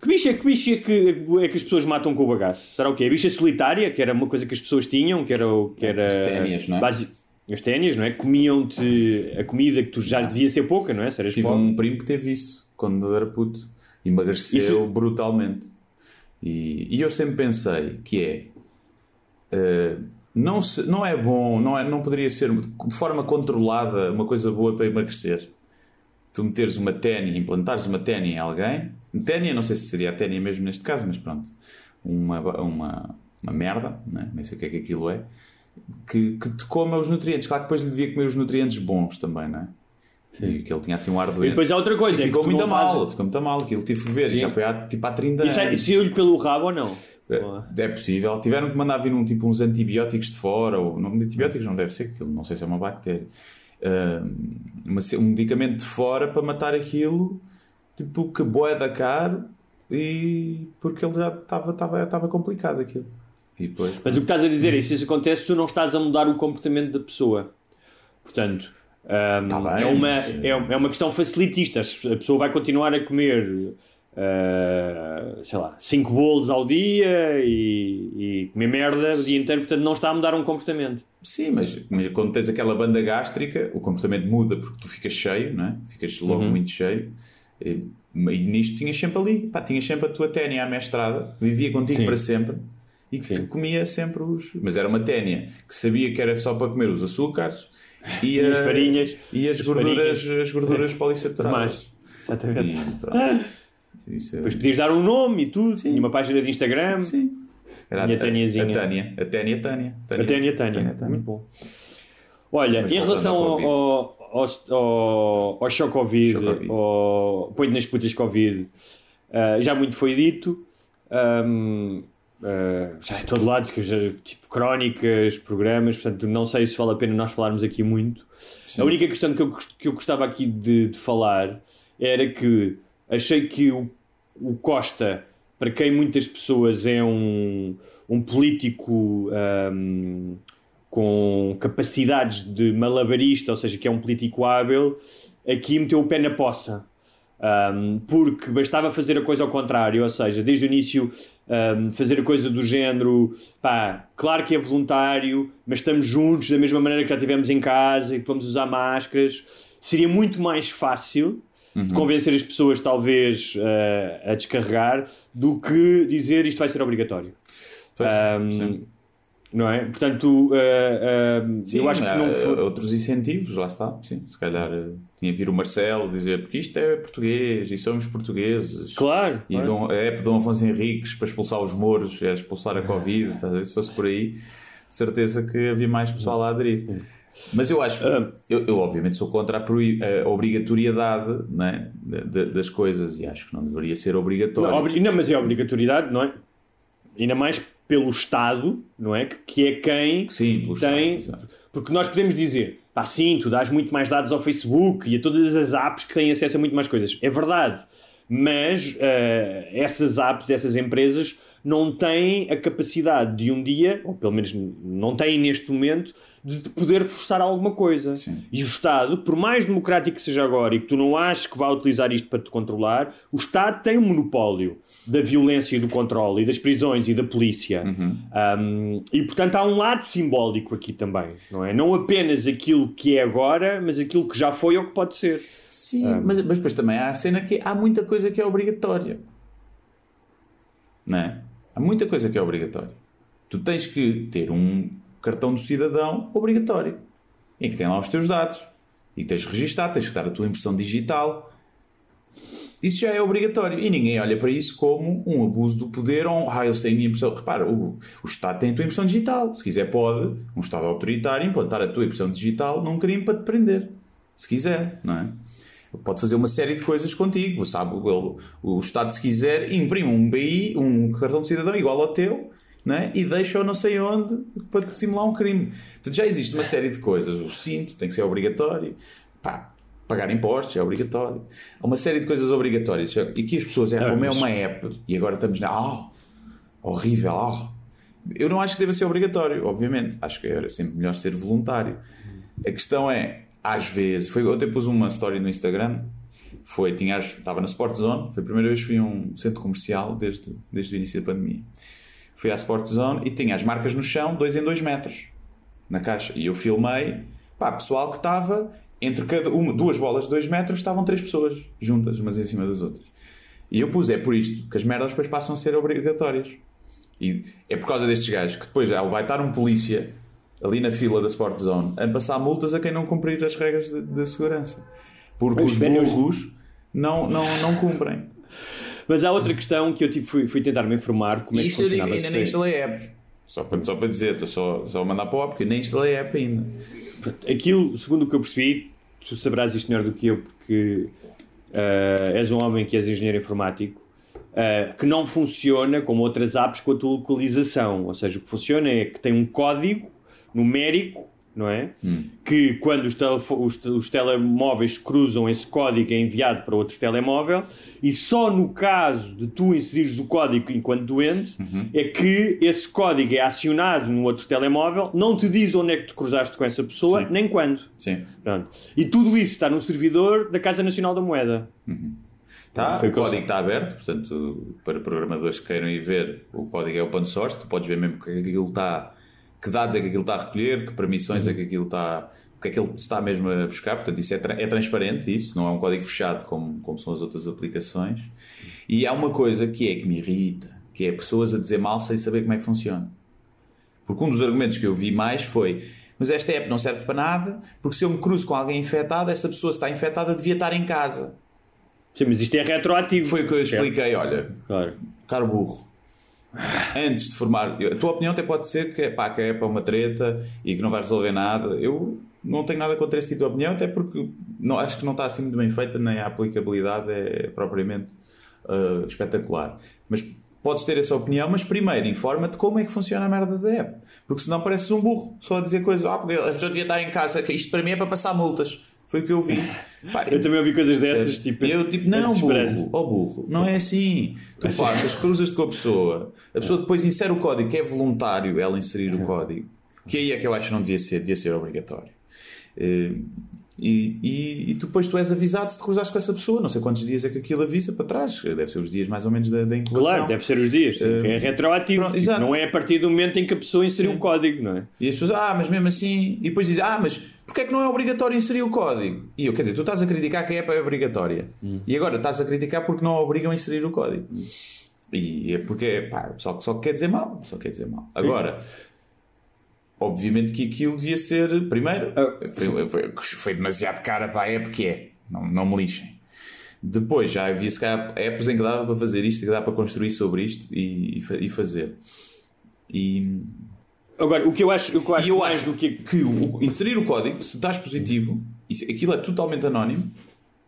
Que bicho é que, bicho é que, é que as pessoas matam com o bagaço? Será o quê? A bicha solitária, que era uma coisa que as pessoas tinham, que era. o Que era as ténias, não é? Base, as ténias, não é? Comiam-te a comida que tu já devia ser pouca, não é? Tive pobre. um primo que teve isso quando era puto. Emagreceu isso... brutalmente. E, e eu sempre pensei que é. Uh, não, se, não é bom, não, é, não poderia ser de forma controlada uma coisa boa para emagrecer. Tu meteres uma ténia, implantares uma ténia em alguém, ténia, não sei se seria a ténia mesmo neste caso, mas pronto, uma, uma, uma merda, né? nem sei o que é que aquilo é, que, que te coma os nutrientes. Claro que depois lhe devia comer os nutrientes bons também, não é? Sim. E que ele tinha assim um ar doente. E depois há outra coisa. E ficou muito mal, ficou muito mal, aquilo tive que ver, já foi há, tipo há 30 anos. E saiu-lhe pelo rabo ou não? É, é possível. Tiveram que mandar vir um, tipo, uns antibióticos de fora, ou não, antibióticos não deve ser aquilo, não sei se é uma bactéria. Uh, um medicamento de fora para matar aquilo, tipo, que boeda caro, e porque ele já estava estava estava complicado aquilo. Depois, Mas o que estás a dizer é se isso acontece, tu não estás a mudar o comportamento da pessoa. Portanto, um, tá bem, é, uma, é, é uma questão facilitista. A pessoa vai continuar a comer uh, sei lá, 5 bolos ao dia e, e, comer merda o dia inteiro, portanto não está a mudar um comportamento. Sim, mas, mas, quando tens aquela banda gástrica, o comportamento muda porque tu ficas cheio, não é? ficas logo uhum. muito cheio. E, e nisto tinhas sempre ali, pá, tinhas sempre a tua ténia à mestrada, vivia contigo Sim. para sempre e que te comia sempre os. Mas era uma ténia que sabia que era só para comer os açúcares e, e as farinhas e as, as gorduras, farinhas. as gorduras polissaturadas. Exatamente. E, isso é... Depois podias dar um nome e tudo, sim. uma página de Instagram. Sim. sim. Era a, a, a Tânia. A Tânia Tânia. A Tânia Tânia. Muito bom. Olha, Mas em relação ao, ao, ao, ao choque Covid, ao ponho nas putas Covid, uh, já muito foi dito. Um, uh, já é todo lado, tipo crónicas, programas, portanto não sei se vale a pena nós falarmos aqui muito. Sim. A única questão que eu, que eu gostava aqui de, de falar era que achei que o o Costa, para quem muitas pessoas é um, um político um, com capacidades de malabarista, ou seja, que é um político hábil, aqui meteu o pé na poça. Um, porque bastava fazer a coisa ao contrário, ou seja, desde o início um, fazer a coisa do género, pá, claro que é voluntário, mas estamos juntos da mesma maneira que já tivemos em casa e que vamos usar máscaras. Seria muito mais fácil uhum. de convencer as pessoas, talvez, uh, a descarregar, do que dizer isto vai ser obrigatório. Pois, um, não é? Portanto, uh, uh, sim, eu acho que não foi... outros incentivos, lá está. Sim, se calhar tinha vir o Marcelo dizer porque isto é português e somos portugueses. Claro. E claro. Dom, é Dom Afonso Henriques para expulsar os mouros, é expulsar a Covid, se fosse por aí, certeza que havia mais pessoal a aderir. Mas eu acho, uh, eu, eu, obviamente sou contra a, obrigatoriedade né, das coisas e acho que não deveria ser obrigatório. Não, não, mas é obrigatoriedade, não é? Ainda mais pelo Estado, não é? Que, que é quem sim, pelo tem. Estado, porque nós podemos dizer, pá, sim, tu dás muito mais dados ao Facebook e a todas as apps que têm acesso a muito mais coisas. É verdade. Mas uh, essas apps, essas empresas não têm a capacidade de um dia, ou pelo menos não têm neste momento, de poder forçar alguma coisa. Sim. E o Estado, por mais democrático que seja agora e que tu não aches que vá utilizar isto para te controlar, o Estado tem um monopólio. da violência e do controle, e das prisões e da polícia. Uhum. Um, e portanto há um lado simbólico aqui também, não é? Não apenas aquilo que é agora, mas aquilo que já foi ou que pode ser. Sim, mas, mas depois também há a cena que há muita coisa que é obrigatória. Não é? Há muita coisa que é obrigatória. Tu tens que ter um cartão do cidadão obrigatório, em que tem lá os teus dados, e tens de registar, tens de dar a tua impressão digital. Isso já é obrigatório. E ninguém olha para isso como um abuso do poder ou um, ah, têm a minha impressão. Repara, o, o Estado tem a tua impressão digital. Se quiser, pode, um Estado autoritário, implantar a tua impressão digital num crime para te prender. Se quiser, não é? Pode fazer uma série de coisas contigo, sabe? O, o Estado, se quiser, imprime um BI, um cartão de cidadão igual ao teu, não é? e deixa-o não sei onde para simular um crime. Portanto, já existe uma série de coisas. O cinto tem que ser obrigatório. Pá, pagar impostos é obrigatório. Há uma série de coisas obrigatórias. E que as pessoas, é, como é uma app, e agora estamos na. Oh, horrível, oh. Eu não acho que deva ser obrigatório, obviamente. Acho que era sempre melhor ser voluntário. A questão é, às vezes, foi, eu pus uma story no Instagram. Foi, tinha, estava na Sport Zone, foi a primeira vez que fui a um centro comercial desde, desde o início da pandemia. Fui à Sport Zone e tinha as marcas no chão, 2 em 2 metros, na caixa. E eu filmei, pá, pessoal que estava entre cada uma, duas bolas de 2 metros, estavam três pessoas juntas, umas em cima das outras. E eu pus, é por isto que as merdas depois passam a ser obrigatórias. E é por causa destes gajos que depois já vai estar um polícia ali na fila da Sport Zone a passar multas a quem não cumprir as regras de, de segurança. Porque os burros não, não, não cumprem. Mas há outra questão que eu tipo, fui, fui tentar me informar como e é que isto eu digo, ainda nem instalei a app. Só para, só para dizer, estou só, só a mandar para o app, porque nem instalei a app ainda. Aquilo, segundo o que eu percebi, tu saberás isto melhor do que eu, porque uh, és um homem que és engenheiro informático, uh, que não funciona como outras apps com a tua localização. Ou seja, o que funciona é que tem um código numérico, não é? Hum. Que quando os, os, os telemóveis cruzam esse código é enviado para outro telemóvel e só no caso de tu inserires o código enquanto doente Uhum. é que esse código é acionado no outro telemóvel, não te diz onde é que te cruzaste com essa pessoa, Sim. nem quando. Sim. Pronto. E tudo isso está no servidor da Casa Nacional da Moeda. Tá, Foi o código está aberto, portanto, para programadores que queiram ir ver, o código é open source, tu podes ver mesmo que aquilo está, que dados é que aquilo está a recolher, que permissões é que aquilo está, o que é que ele está mesmo a buscar, portanto, isso é, tra- é transparente, isso, não é um código fechado como, como são as outras aplicações. E há uma coisa que é que me irrita, que é pessoas a dizer mal sem saber como é que funciona. Porque um dos argumentos que eu vi mais foi mas esta app não serve para nada, porque se eu me cruzo com alguém infectado, essa pessoa se está infectada devia estar em casa. Sim, mas isto é retroativo. Foi o que eu expliquei, olha, Claro. caro burro. Antes de formar, a tua opinião até pode ser que, pá, que é uma treta e que não vai resolver nada. Eu não tenho nada contra esse tipo de opinião, até porque não, acho que não está assim muito bem feita, nem a aplicabilidade é propriamente ah, espetacular. Mas podes ter essa opinião, mas primeiro informa-te como é que funciona a merda da app. Porque senão pareces um burro, só a dizer coisas, ah, porque a pessoa devia estar em casa, isto para mim é para passar multas. Foi o que eu vi. Pá, Eu também ouvi coisas dessas, tipo. eu tipo, é não, desesperante. burro, ó burro, não é assim. Tu Assim. passas, cruzas-te com a pessoa, a pessoa depois insere o código, que é voluntário ela inserir o código, que aí é que eu acho que não devia ser, devia ser obrigatório. E, e, e depois tu és avisado se te cruzares com essa pessoa, não sei quantos dias é que aquilo avisa para trás, deve ser os dias mais ou menos da, da incubação. Claro, deve ser os dias. sim, que é retroativo. pronto, Tipo, não é a partir do momento em que a pessoa inseriu Sim. o código, não é? E as pessoas, ah, mas mesmo assim. E depois dizem, ah, mas porquê é que não é obrigatório inserir o código? E eu, quer dizer, tu estás a criticar que a app é obrigatória. E agora estás a criticar porque não a obrigam a inserir o código. E é porque, pá, só, só quer dizer mal. Só quer dizer mal. Agora. Obviamente que aquilo devia ser, primeiro, Ah, foi, foi, foi demasiado cara para a app que é, não, não me lixem. Depois já havia se calhar apps em que dava para fazer isto, que dá para construir sobre isto e, e fa- e fazer. E, Agora, o que eu acho, o que eu acho eu mais acho do que. que o- inserir o código, se estás positivo, isso- aquilo é totalmente anónimo.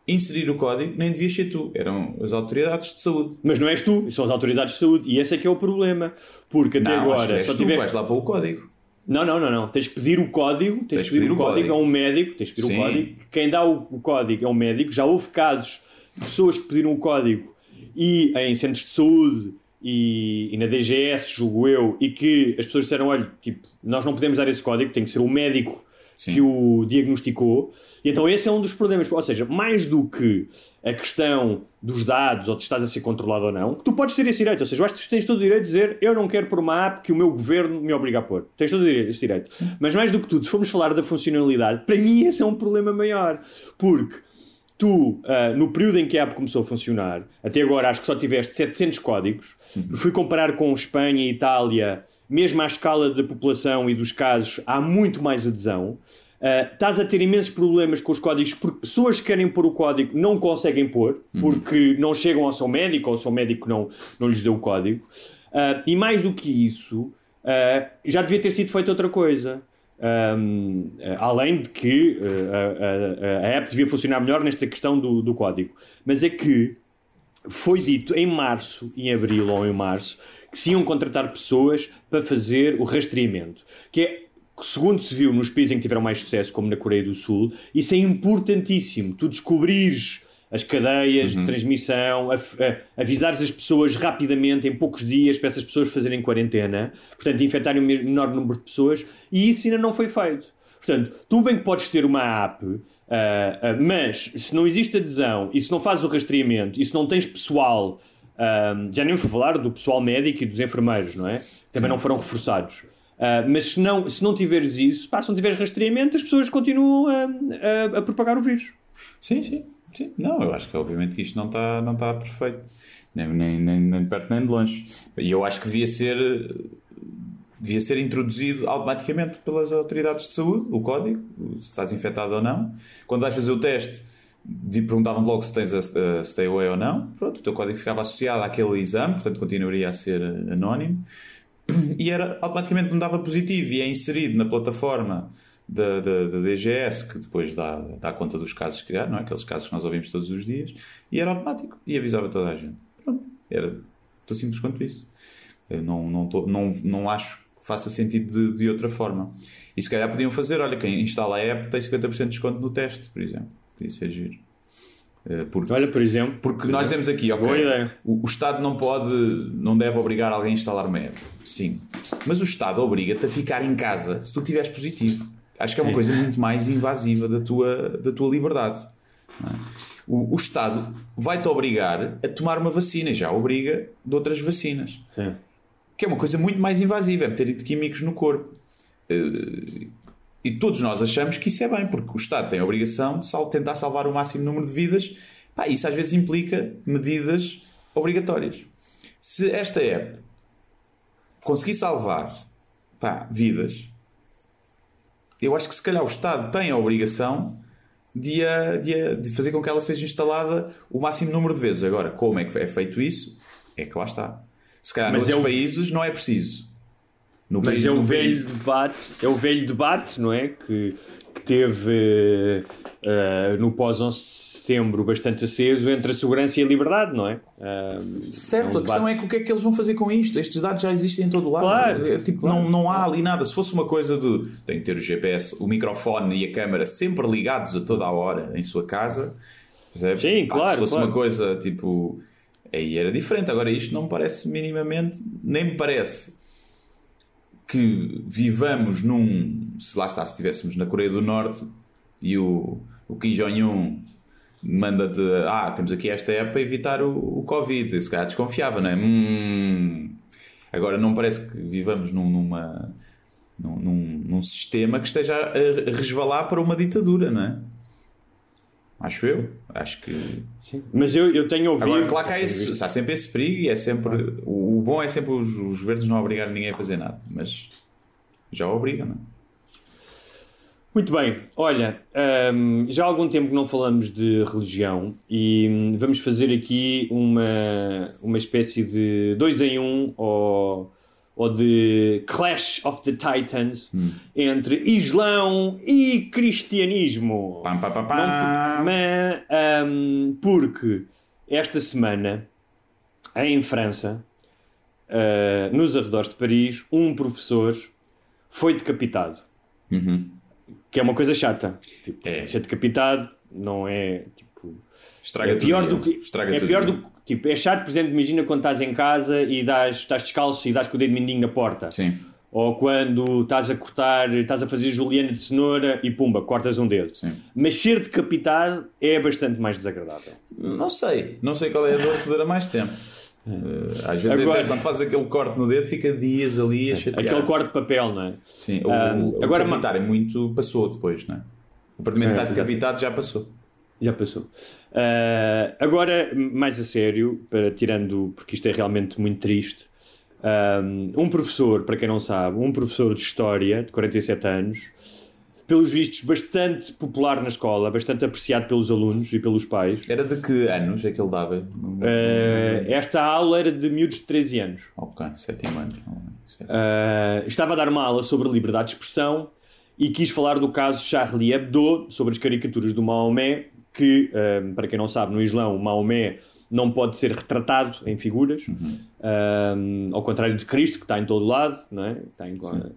Inserir o código nem devias ser tu, eram as autoridades de saúde. Mas não és tu, são as autoridades de saúde. E esse é que é o problema. Porque até não, acho que agora és só tu, tiveste. vais lá para o código. Não, não, não, não. Tens que pedir o código, tens, que pedir, o código, a um médico, tens que pedir Sim. o código. Quem dá o, o código é um médico. Já houve casos de pessoas que pediram o código e em centros de saúde e, e na DGS, julgo eu, e que as pessoas disseram: olha, tipo, nós não podemos dar esse código, tem que ser o médico que o diagnosticou. E então esse é um dos problemas. Ou seja, mais do que a questão dos dados ou de estás a ser controlado ou não, tu podes ter esse direito. Ou seja, eu acho que tu tens todo o direito de dizer eu não quero pôr uma app que o meu governo me obriga a pôr. Tens todo esse direito. Mas mais do que tudo, se formos falar da funcionalidade, para mim esse é um problema maior. Porque tu, uh, no período em que a app começou a funcionar, até agora acho que só tiveste 700 códigos, uhum. fui comparar com Espanha e Itália, mesmo à escala da população e dos casos, há muito mais adesão. Uh, estás a ter imensos problemas com os códigos porque pessoas que querem pôr o código não conseguem pôr uhum. porque não chegam ao seu médico ou o seu médico não, não lhes deu o código. Uh, e mais do que isso, já devia ter sido feita outra coisa. Um, além de que a, a, a, app devia funcionar melhor nesta questão do, do código. Mas é que foi dito em março, em abril ou em março, que se iam contratar pessoas para fazer o rastreamento. Que é segundo se viu nos países em que tiveram mais sucesso, como na Coreia do Sul, isso é importantíssimo. Tu descobrires as cadeias uhum. de transmissão, a, a, avisares as pessoas rapidamente, em poucos dias, para essas pessoas fazerem quarentena, portanto, infectarem o um menor número de pessoas, e isso ainda não foi feito. Portanto, tu bem que podes ter uma app, uh, uh, mas se não existe adesão e se não fazes o rastreamento e se não tens pessoal, uh, já nem vou falar do pessoal médico e dos enfermeiros, não é? Também Sim. não foram reforçados. Uh, mas se não, se não tiveres isso, pá, se não tiveres rastreamento, as pessoas continuam a, a, a, propagar o vírus. Sim, sim, sim. Não, eu acho que obviamente que isto não está não tá perfeito. Nem, nem, nem, de perto nem de longe. E eu acho que devia ser devia ser introduzido automaticamente pelas autoridades de saúde, o código, se estás infectado ou não. Quando vais fazer o teste, perguntavam logo se tens a, a stay away ou não. Pronto, o teu código ficava associado àquele exame, portanto continuaria a ser anónimo e era, automaticamente me dava positivo e é inserido na plataforma da, da, da DGS, que depois dá, dá conta dos casos que há, não é? aqueles casos que nós ouvimos todos os dias, e era automático e avisava toda a gente. Pronto, era tão simples quanto isso. Eu não, não, tô, não, não acho que faça sentido de, de outra forma. E se calhar podiam fazer, olha, quem instala a app tem 50% de desconto no teste, por exemplo. Podia ser giro. Eh, porque, Olha, por exemplo. Porque por nós dizemos aqui, ok, o, o, Estado não pode, não deve obrigar alguém a instalar uma app. Sim. Mas o Estado obriga-te a ficar em casa se tu estiveres positivo. Acho que é uma coisa muito mais invasiva da tua, da tua liberdade. É? O, o, Estado vai-te obrigar a tomar uma vacina, já obriga de outras vacinas. Sim. Que é uma coisa muito mais invasiva, é meter químicos no corpo. Eh, e todos nós achamos que isso é bem, porque o Estado tem a obrigação de tentar salvar o máximo número de vidas. Pá, isso às vezes implica medidas obrigatórias. Se esta app conseguir salvar pá, vidas, eu acho que se calhar o Estado tem a obrigação de, a, de, a, de, fazer com que ela seja instalada o máximo número de vezes. Agora, como é que é feito isso? É que lá está. Se calhar Mas noutros é o... países não é preciso. No Mas é o velho debate, é o velho debate, não é? Que teve uh, no pós-11 de setembro bastante aceso entre a segurança e a liberdade, não é? Uh, certo, é um a questão é que o que é que eles vão fazer com isto? Estes dados já existem em todo o lado. Claro, é, tipo, claro. Não, não há ali nada. Se fosse uma coisa de tem que ter o GPS, o microfone e a câmera sempre ligados a toda a hora em sua casa, percebe? Sim, claro. Se fosse claro. uma coisa tipo. Aí era diferente. Agora, isto não me parece minimamente, nem me parece que vivamos num. Se lá está, se estivéssemos na Coreia do Norte e o, o Kim Jong-un manda-te. Ah, temos aqui esta época para evitar o, o Covid. Esse cara desconfiava, não é? Hum, agora, não parece que vivamos num, numa. Num, num, num, sistema que esteja a resvalar para uma ditadura, não é? Acho eu. Sim. Acho que. Sim. Mas eu, eu tenho ouvido. Agora, claro que há, esse, há sempre esse perigo e é sempre. O, o bom é sempre os, os verdes não obrigar ninguém a fazer nada, mas já obrigam, não é? Muito bem, olha, um, já há algum tempo que não falamos de religião e um, vamos fazer aqui uma, uma espécie de dois em um ou ou de Clash of the Titans hum. entre Islão e cristianismo. Pam, pam, pam, pam. Mas, um, porque esta semana, em França, uh, nos arredores de Paris, um professor foi decapitado. Uhum. Que é uma coisa chata. Tipo, é. Ser decapitado não é. Tipo, Estraga é pior tudo, do que. Estraga é pior do que Tipo, é chato, por exemplo, imagina quando estás em casa e dás, estás descalço e dás com o dedo mindinho na porta. Sim. ou quando estás a cortar, estás a fazer juliana de cenoura e pumba, cortas um dedo. Sim. Mas ser decapitado é bastante mais desagradável. Não sei, não sei qual é a dor que dura mais tempo. Uh, às vezes, Agora- até quando fazes aquele corte no dedo, fica dias ali a chatear. Aquele corte de papel, não é? Sim, o, Ah, o agora, decapitar é muito. passou depois, não é? O momento que É, estás decapitado já passou. Já passou. Ah, agora, mais a sério, para, tirando, porque isto é realmente muito triste. ah, Um professor, para quem não sabe, um professor de História, de 47 anos, pelos vistos bastante popular na escola, bastante apreciado pelos alunos e pelos pais. Era de que anos é que ele dava? Ah, esta aula era de miúdos de 13 anos. Ok, sétimo ano. não é? Sétimo. Uh, estava a dar uma aula sobre liberdade de expressão e quis falar do caso Charlie Hebdo, sobre as caricaturas do Maomé, que, uh, para quem não sabe, no Islão, o Maomé não pode ser retratado em figuras, uh, ao contrário de Cristo, que está em todo lado, não é? Está em, uh,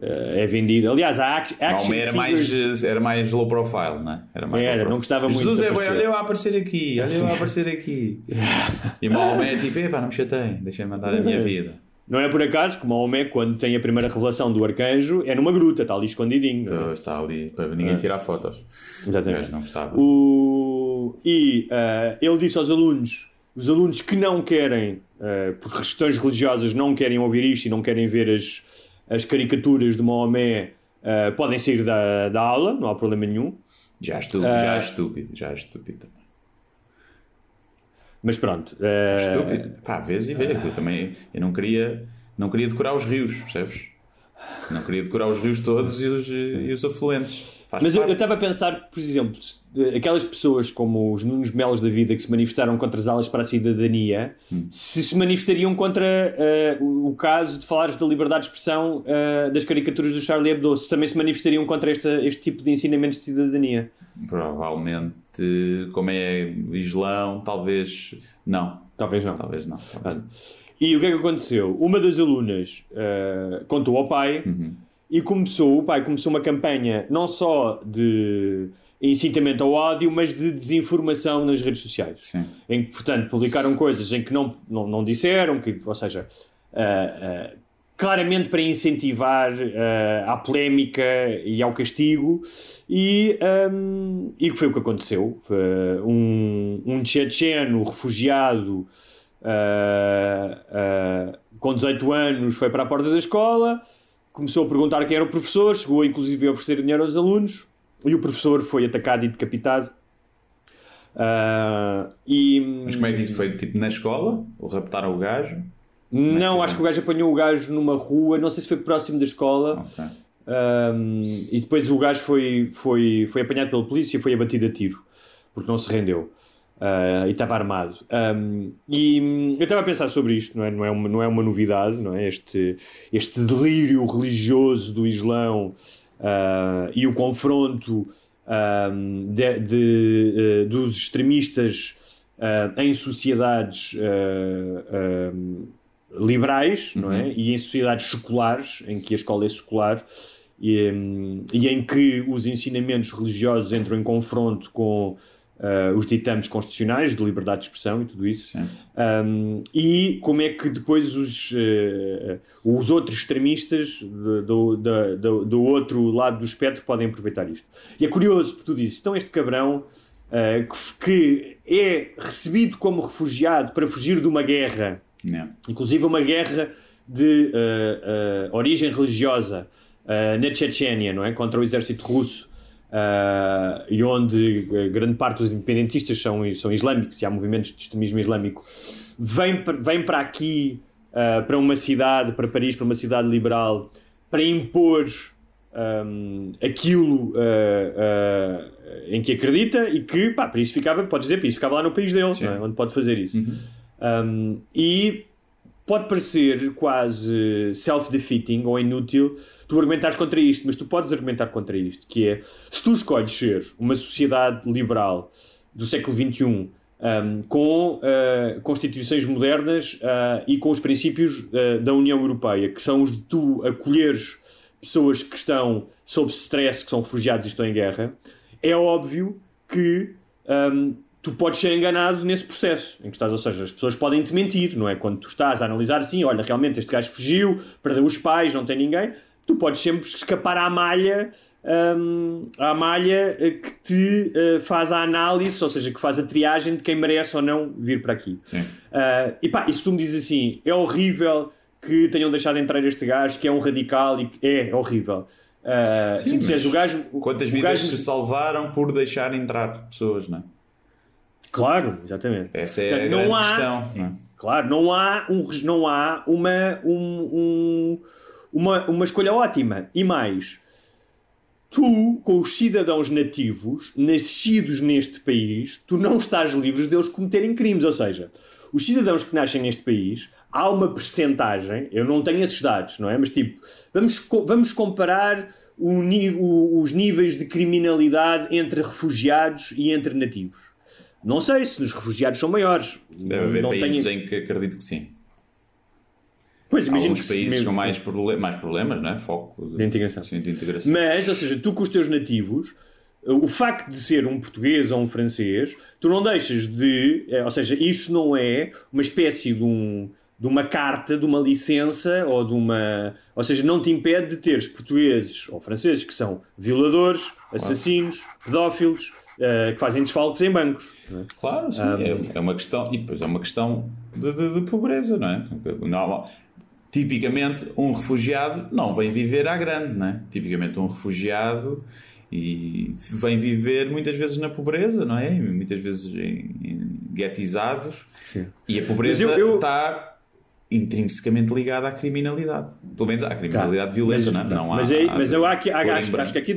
é vendido. Aliás, a act- action era figures- mais, era mais low profile, não é? Era, mais Era, não gostava muito Jesus é bem, aparecer. olha eu a aparecer aqui, olha eu a aparecer aqui. E Maomé é tipo, epá, não me chateiem, deixem-me mandar a minha vida. Não é por acaso que Maomé, quando tem a primeira revelação do arcanjo, é numa gruta, está ali escondidinho. é? Está ali para ninguém tirar fotos. Exatamente. Não gostava. O... E ah, ele disse aos alunos, os alunos que não querem, ah, por questões religiosas, não querem ouvir isto e não querem ver as, as caricaturas de Maomé, ah, podem sair da, da aula, não há problema nenhum. Já estúpido, Ah. já é estúpido, já é estúpido. Mas pronto. ah, Estúpido. Pá, vês e vê. Eu também eu não queria, não queria decorar os rios, percebes? Não queria decorar os rios todos e os, e os afluentes. Faz Mas eu eu parte. estava a pensar, por exemplo, eh, aquelas pessoas como os Nunos Melos da vida que se manifestaram contra as aulas para a cidadania, Hum. se se manifestariam contra eh, o, caso de falares da liberdade de expressão eh, das caricaturas do Charlie Hebdo, se também se manifestariam contra esta, este tipo de ensinamentos de cidadania. Provavelmente, como é Islão, talvez não. Talvez não. Talvez não. talvez não. E o que é que aconteceu? Uma das alunas eh, contou ao pai Uhum. E começou, o pai começou uma campanha não só de incitamento ao ódio, mas de desinformação nas redes sociais. Sim. Em que, portanto, publicaram coisas em que não, não, não disseram, que, ou seja, ah, ah, claramente para incentivar ah, à polémica e ao castigo, e, ahm, e que foi o que aconteceu. Um, um checheno refugiado com 18 anos foi para a porta da escola, começou a perguntar quem era o professor, chegou inclusive a oferecer dinheiro aos alunos, e o professor foi atacado e decapitado. Ah, e, Mas como é que isso foi? Tipo na escola? Ou raptaram o gajo? Não, que acho que o gajo apanhou o gajo numa rua, não sei se foi próximo da escola. Ok. Um, e depois o gajo foi, foi, foi apanhado pela polícia e foi abatido a tiro, porque não se rendeu. Uh, e estava armado. Um, e hum, eu estava a pensar sobre isto, não é, não é, uma, não é uma novidade, não é? Este, este delírio religioso do Islão uh, e o confronto um, de, de, uh, dos extremistas uh, em sociedades liberais não é? e em sociedades seculares, em que a escola é secular e, hum, e em que os ensinamentos religiosos entram em confronto com uh, os ditames constitucionais de liberdade de expressão e tudo isso. Um, e como é que depois os, uh, os outros extremistas do, do, do, do, outro lado do espectro podem aproveitar isto. E é curioso por tudo isso. Então este cabrão uh, que, que é recebido como refugiado para fugir de uma guerra Yeah. inclusive uma guerra de uh, uh, origem religiosa na Chechênia, não é? Contra o exército russo, e onde grande parte dos independentistas são, são islâmicos e há movimentos de extremismo islâmico, vem, vem para aqui, para uma cidade, para Paris, para uma cidade liberal, para impor um, aquilo em que acredita e que, pá, para isso ficava, pode dizer, para isso ficava lá no país dele, é? onde pode fazer isso. Uhum. Um, e pode parecer quase self-defeating ou inútil tu argumentares contra isto, mas tu podes argumentar contra isto, que é, se tu escolhes ser uma sociedade liberal do século XXI um, com uh, constituições modernas uh, e com os princípios uh, da União Europeia, que são os de tu acolheres pessoas que estão sob stress, que são refugiados e estão em guerra, é óbvio que um, tu podes ser enganado nesse processo em que estás, ou seja, as pessoas podem te mentir, não é? Quando tu estás a analisar assim, olha, realmente este gajo fugiu, perdeu os pais, não tem ninguém, tu podes sempre escapar à malha, hum, à malha eh, que te eh, faz a análise, ou seja, que faz a triagem de quem merece ou não vir para aqui. Sim. Ah, e pá, e se tu me dizes assim, é horrível que tenham deixado entrar este gajo, que é um radical e que é horrível. Ah, se me disseres, o gajo. Quantas o vidas gajo- se salvaram por deixar entrar pessoas, não é? Claro, exatamente. Essa é Portanto, a não grande há- questão. Não é? Claro, não há, um, não há uma, um- um- uma, uma escolha ótima. E mais, tu, com os cidadãos nativos, nascidos neste país, tu não estás livre deles cometerem crimes. Ou seja, os cidadãos que nascem neste país, há uma percentagem, eu não tenho esses dados, não é? Mas tipo, vamos, vamos comparar o o- os níveis de criminalidade entre refugiados e entre nativos. Não sei se os refugiados são maiores. Deve haver não países tenho... em que acredito que sim. Pois, imagino Alguns que países mesmo- com mais, proble- mais problemas, não é? Foco De integração. Sim, de integração. Mas, ou seja, tu com os teus nativos, o facto de ser um português ou um francês, tu não deixas de. eh, Ou seja, isso não é uma espécie de, um, de uma carta, de uma licença ou de uma. Ou seja, não te impede de teres portugueses ou franceses que são violadores, assassinos, pedófilos, eh, que fazem desfalques em bancos. é? Claro, sim. É, é uma questão, e depois é uma questão de, de- de pobreza, não é? Tipicamente, um refugiado não vem viver à grande, não é? Tipicamente, um refugiado e vem viver muitas vezes na pobreza, não é? Muitas vezes em, em guetizados. Sim. E a pobreza eu- eu- está intrinsecamente ligada à criminalidade. Pelo menos à criminalidade violenta, Tá. mas, não é? Não há- mas, é- há- mas eu há aqui, acho, acho que aqui,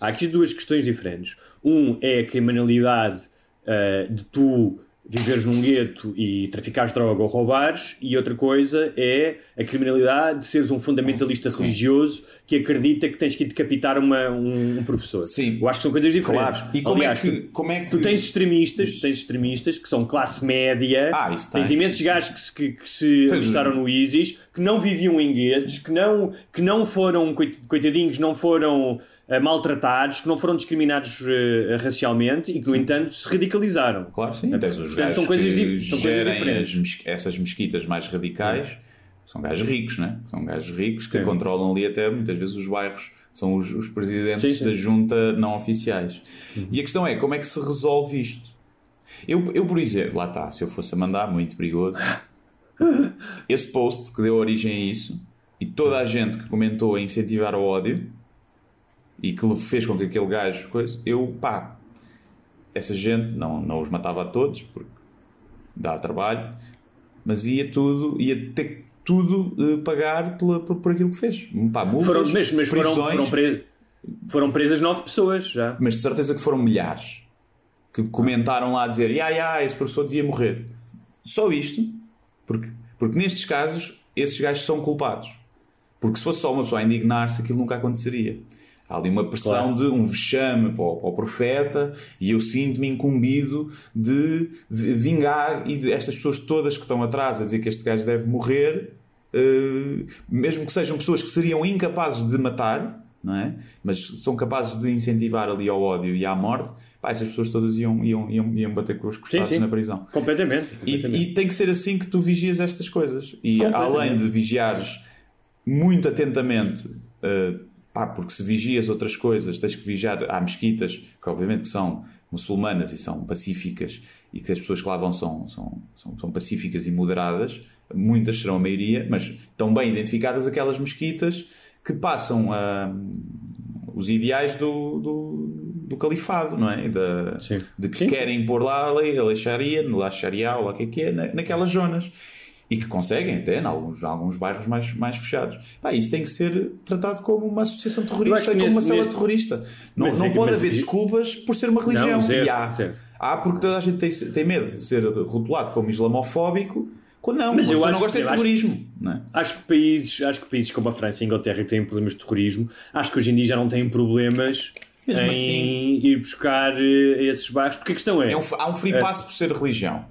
há aqui duas questões diferentes. Um é a criminalidade ah, de tu viveres num gueto e traficares droga ou roubares, e outra coisa é a criminalidade de seres um fundamentalista religioso que acredita que tens que decapitar uma, um, um professor. Sim. Eu acho que são coisas diferentes. Claro. E como Aliás, é que, tu- como é que Tu tens extremistas, tu tens extremistas que são classe média, Ah, tens imensos gajos que se, que, que se alistaram no ISIS, que não viviam em guetos, que não, que não foram, coit- coitadinhos, não foram maltratados, que não foram discriminados eh, racialmente e que, no entanto, se radicalizaram. Claro, sim. Tens os Portanto, são coisas são coisas diferentes. essas mesquitas mais radicais são gajos ricos, né? São gajos ricos que Sim. controlam ali até muitas vezes os bairros. São os, os presidentes Sim, sim. da junta não oficiais. E a questão é, como é que se resolve isto? Eu, eu, por exemplo, lá está, se eu fosse a mandar, muito perigoso. Esse post que deu origem a isso e toda a gente que comentou a incentivar o ódio e que fez com que aquele gajo coisa, eu pá, essa gente não, não os matava a todos porque dá trabalho, mas ia tudo, ia ter tudo eh, pagar pela, por, por aquilo que fez. Pá, multas, Foram, mas mas foram, prisões, foram, pre- foram presas nove pessoas já. mas de certeza que foram milhares que comentaram lá a dizer ya, ya, esse professor devia morrer. Só isto, porque, porque nestes casos esses gajos são culpados. Porque se fosse só uma pessoa a indignar-se, aquilo nunca aconteceria. Há ali uma pressão Claro. de um vexame para o, para o profeta e eu sinto-me incumbido de vi- vingar e de estas pessoas todas que estão atrás a dizer que este gajo deve morrer, eh, mesmo que sejam pessoas que seriam incapazes de matar, não é? Mas são capazes de incentivar ali ao ódio e à morte, pá, essas pessoas todas iam, iam, iam, iam bater com os costados sim. na prisão. Completamente. E, completamente. e tem que ser assim que tu vigias estas coisas. E além de vigiares muito atentamente, uh, pá, porque se vigias outras coisas, tens que vigiar. Há mesquitas que, obviamente, que são muçulmanas e são pacíficas e que as pessoas que lá vão são, são, são, são pacíficas e moderadas. Muitas serão a maioria, mas estão bem identificadas aquelas mesquitas que passam a os ideais do, do, do califado, não é? Da. De que Sim. querem pôr lá a lei, a lei Sharia, lá Sharia, ou lá o que é que é, na- naquelas zonas. E que conseguem até, em alguns, alguns bairros mais, mais fechados. Pá, isso tem que ser tratado como uma associação acho terrorista, como nesse- uma nesse- terrorista. Não, Mas não é pode mas haver desculpas por ser uma religião. Não, zero, e há. zero. Há porque toda a gente tem, tem medo de ser rotulado como islamofóbico, quando não, Mas eu acho não gosta de acho- terrorismo. Não é? Acho que países, acho que países como a França e a Inglaterra que têm problemas de terrorismo, acho que hoje em dia já não têm problemas Mesmo em assim. ir buscar eh, esses bairros, porque a questão é. É um- há um free pass por ser religião.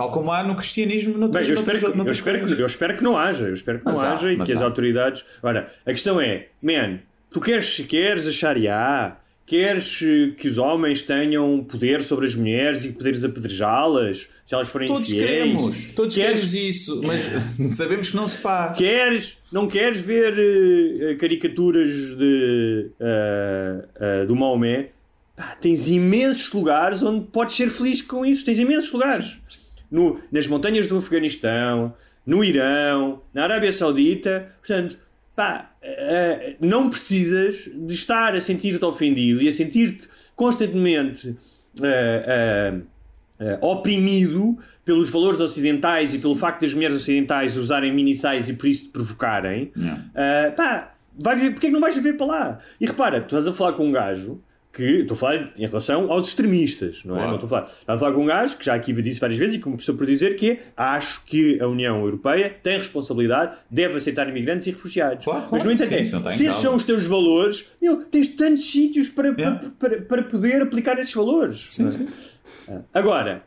Tal como há no cristianismo. noutras- Bem, eu espero, que, eu, espero que, eu espero que não haja, eu espero que não Mas há, haja e que as há. autoridades. Ora, a questão é, man, tu queres, queres a Sharia, Queres eh, que os homens tenham poder sobre as mulheres e poderes apedrejá-las se elas forem Todos infiéis? queremos, todos Queres- queremos isso, mas sabemos que não se faz. Queres, não queres ver eh, caricaturas de, eh, eh, do Maomé? Pá, tens imensos lugares onde podes ser feliz com isso. Tens imensos lugares. No, nas montanhas do Afeganistão, no Irão, na Arábia Saudita. Portanto, pá, eh, não precisas de estar a sentir-te ofendido e a sentir-te constantemente eh, eh, oprimido pelos valores ocidentais e pelo facto das mulheres ocidentais usarem minissais e por isso te provocarem, pá, vai viver, porque é que não vais viver para lá? E repara, tu estás a falar com um gajo que, estou a falar em relação aos extremistas, não é? Claro. Não estou a falar, estás a falar com um gajo que já aqui disse várias vezes e que começou por dizer que é, acho que a União Europeia tem responsabilidade, deve aceitar imigrantes e refugiados. Claro, Mas no entanto, sim, é, não se estes são os teus valores, meu, tens tantos sítios para, Yeah. para, para, para poder aplicar esses valores. não é? Agora,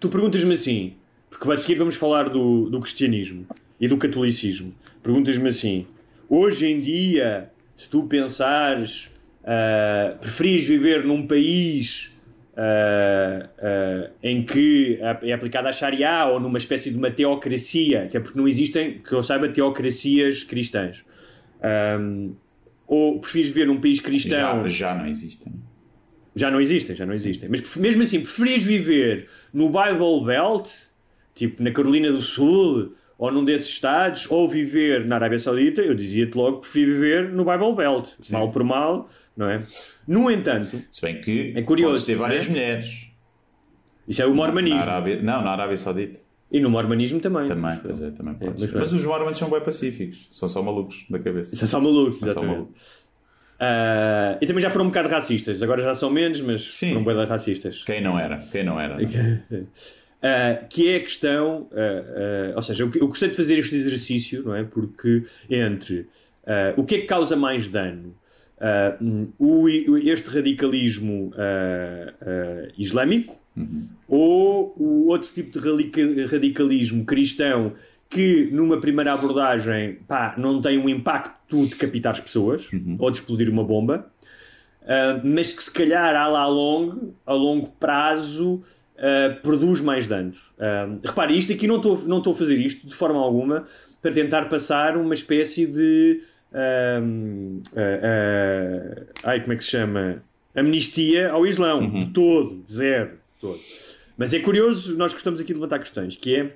tu perguntas-me assim, porque a seguir vamos falar do, do cristianismo e do catolicismo. Perguntas-me assim: hoje em dia, se tu pensares, ah, preferis viver num país ah, ah, em que é aplicada a Sharia ou numa espécie de uma teocracia, até porque não existem, que eu saiba, teocracias cristãs. Ahm, ou preferes viver num país cristão Já, já não existem. já não existem, já não existem. Mas mesmo assim, preferias viver no Bible Belt, tipo na Carolina do Sul, ou num desses estados, ou viver na Arábia Saudita, eu dizia-te logo que preferia viver no Bible Belt. Mal por mal, não é? No entanto, Se bem que É curioso, ter várias né? mulheres. isso é o mormonismo. Na Arábia, não, na Arábia Saudita. E no mormonismo também. Também, pois é, também podes. mas mas, os mormons são bem pacíficos. São só malucos da cabeça. São só malucos, São só exatamente. malucos. Ah, e também já foram um bocado racistas, agora já são menos, mas Sim. foram bem racistas. Quem não era? Quem não era? Uh, que é a questão, uh, uh, ou seja, eu, eu gostei de fazer este exercício, não é? Porque entre o que é que causa mais dano? O, este radicalismo islâmico ou o outro tipo de radica- radicalismo cristão que numa primeira abordagem pá, não tem um impacto de capitar as pessoas ou de explodir uma bomba, mas que se calhar a lá longo, a longo prazo uh, produz mais danos. Uh, repare, isto aqui não estou não a fazer isto de forma alguma para tentar passar uma espécie de uh, ai, como é que se chama? Amnistia ao Islão, de todo, de zero, de todo. Mas é curioso, nós gostamos aqui de levantar questões, que é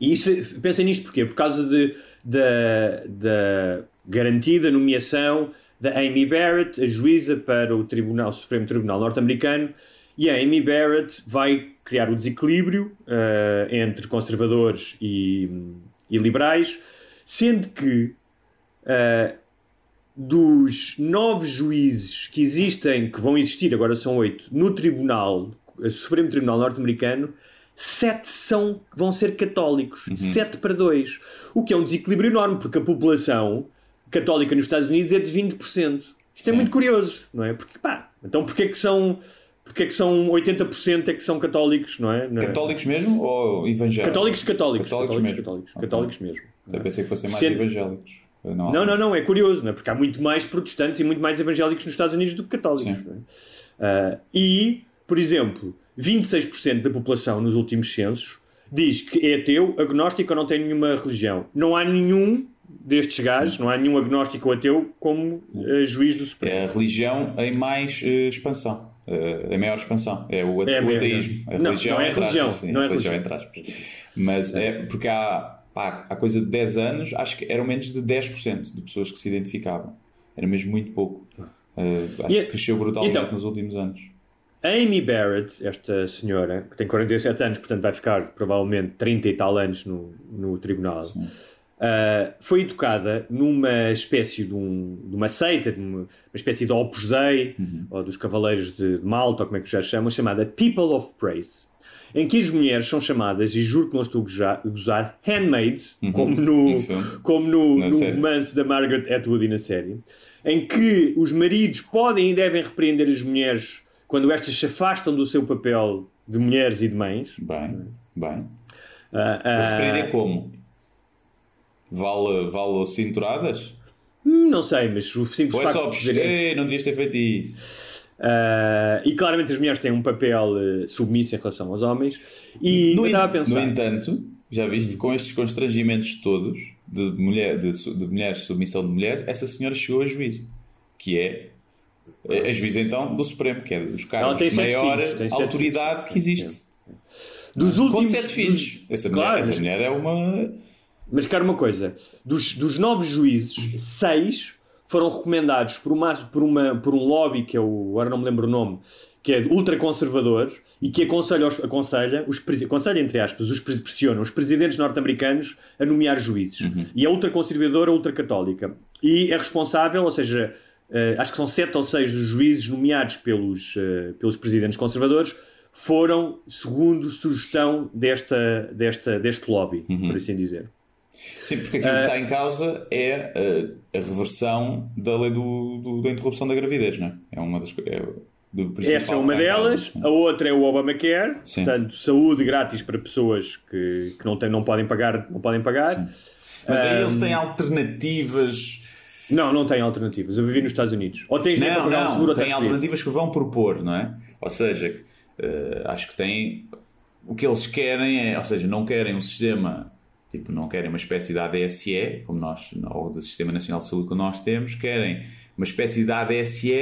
e isso, pensem nisto porquê? Por causa de, da, da garantida nomeação da Amy Barrett, a juíza para o Tribunal, Supremo Tribunal Norte-Americano, e a Amy Barrett vai criar o desequilíbrio eh, entre conservadores e, e liberais, sendo que eh, dos nove juízes que existem, que vão existir, agora são oito, no Tribunal, o Supremo Tribunal Norte-Americano, sete são, vão ser católicos. Sete para dois. O que é um desequilíbrio enorme, porque a população católica nos Estados Unidos é de 20%. Isto é muito curioso, não é? Porque, pá, então porquê é que são... Porque é que são 80% é que são católicos, não é? Católicos mesmo ou evangélicos? Católicos, católicos. Católicos Católicos, mesmo. católicos, Ok. católicos mesmo. Eu pensei que fossem mais Sendo- evangélicos. Não, Não, não, não, é curioso, não é? porque há muito mais protestantes e muito mais evangélicos nos Estados Unidos do que católicos. Sim. é? Ah, e, por exemplo, 26% da população nos últimos censos diz que é ateu, agnóstico ou não tem nenhuma religião. Não há nenhum destes gajos, não há nenhum agnóstico ou ateu como eh, juiz do Supremo. É a religião em mais eh, expansão. Eh, em maior expansão. É o, É o ateísmo. A Não, religião não é aspas, religião, sim, não é a religião entre aspas. Mas é porque há, pá, há coisa de 10 anos, acho que eram menos de 10% de pessoas que se identificavam. Era mesmo muito pouco. Eh, acho E- que cresceu brutalmente então- nos últimos anos. A Amy Barrett, esta senhora, que tem 47 anos, portanto vai ficar provavelmente 30 e tal anos no, no tribunal, ah, foi educada numa espécie de, um- de uma seita, de uma, uma espécie de Opus Dei, ou dos Cavaleiros de, de Malta, ou como é que já chamam, chamada People of Praise, em que as mulheres são chamadas, e juro que não estou a gozar, handmaids, como no, como no, no romance da Margaret Atwood e na série, em que os maridos podem e devem repreender as mulheres quando estas se afastam do seu papel de mulheres e de mães. Bem, bem. Mas ah, repreender como? Vale, vale cinturadas? Hum, não sei, mas o simples Ou é facto só, de dizerem- "Ei, não devias ter feito isso. Ah, e claramente as mulheres têm um papel eh, submisso em relação aos homens. E No, estava a pensar. no entanto, já viste, com estes constrangimentos todos de, mulher, de, de mulheres, submissão de mulheres, essa senhora chegou a juízo, que é a, a juíza então do Supremo, que é dos cargos sete maior filhos, sete autoridade que existe. dos Com últimos. sete dos- filhos. Essa, mulher, Claro, essa mas- mulher é uma. Mas, cara, uma coisa: dos, dos nove juízes, seis foram recomendados por, uma, por, uma, por um lobby que é o. Agora não me lembro o nome. Que é ultraconservador e que aconselha, aconselha, os, aconselha, entre aspas, os pres- pressiona os presidentes norte-americanos a nomear juízes. E é ultraconservadora, ultracatólica. E é responsável, ou seja, eh, acho que são sete ou seis dos juízes nomeados pelos, eh, pelos presidentes conservadores foram segundo sugestão desta, desta, deste lobby, por assim dizer. Sim, porque aquilo que está em causa é a, a reversão da lei do, do- da interrupção da gravidez, não é? É uma das. É Essa é uma delas, causa. a outra é o Obamacare, Sim. portanto, saúde grátis para pessoas que, que não, têm, não podem pagar. Não, podem pagar. Mas aí eles têm alternativas. não, não tem alternativas. Eu vivi nos Estados Unidos. Ou tens Não, pagar um não, seguro tem alternativas que vão propor, não é? Ou seja, eh, acho que tem. O que eles querem é, ou seja, não querem um sistema, tipo, não querem uma espécie de ADSE, como nós, ou do Sistema Nacional de Saúde que nós temos, querem uma espécie de ADSE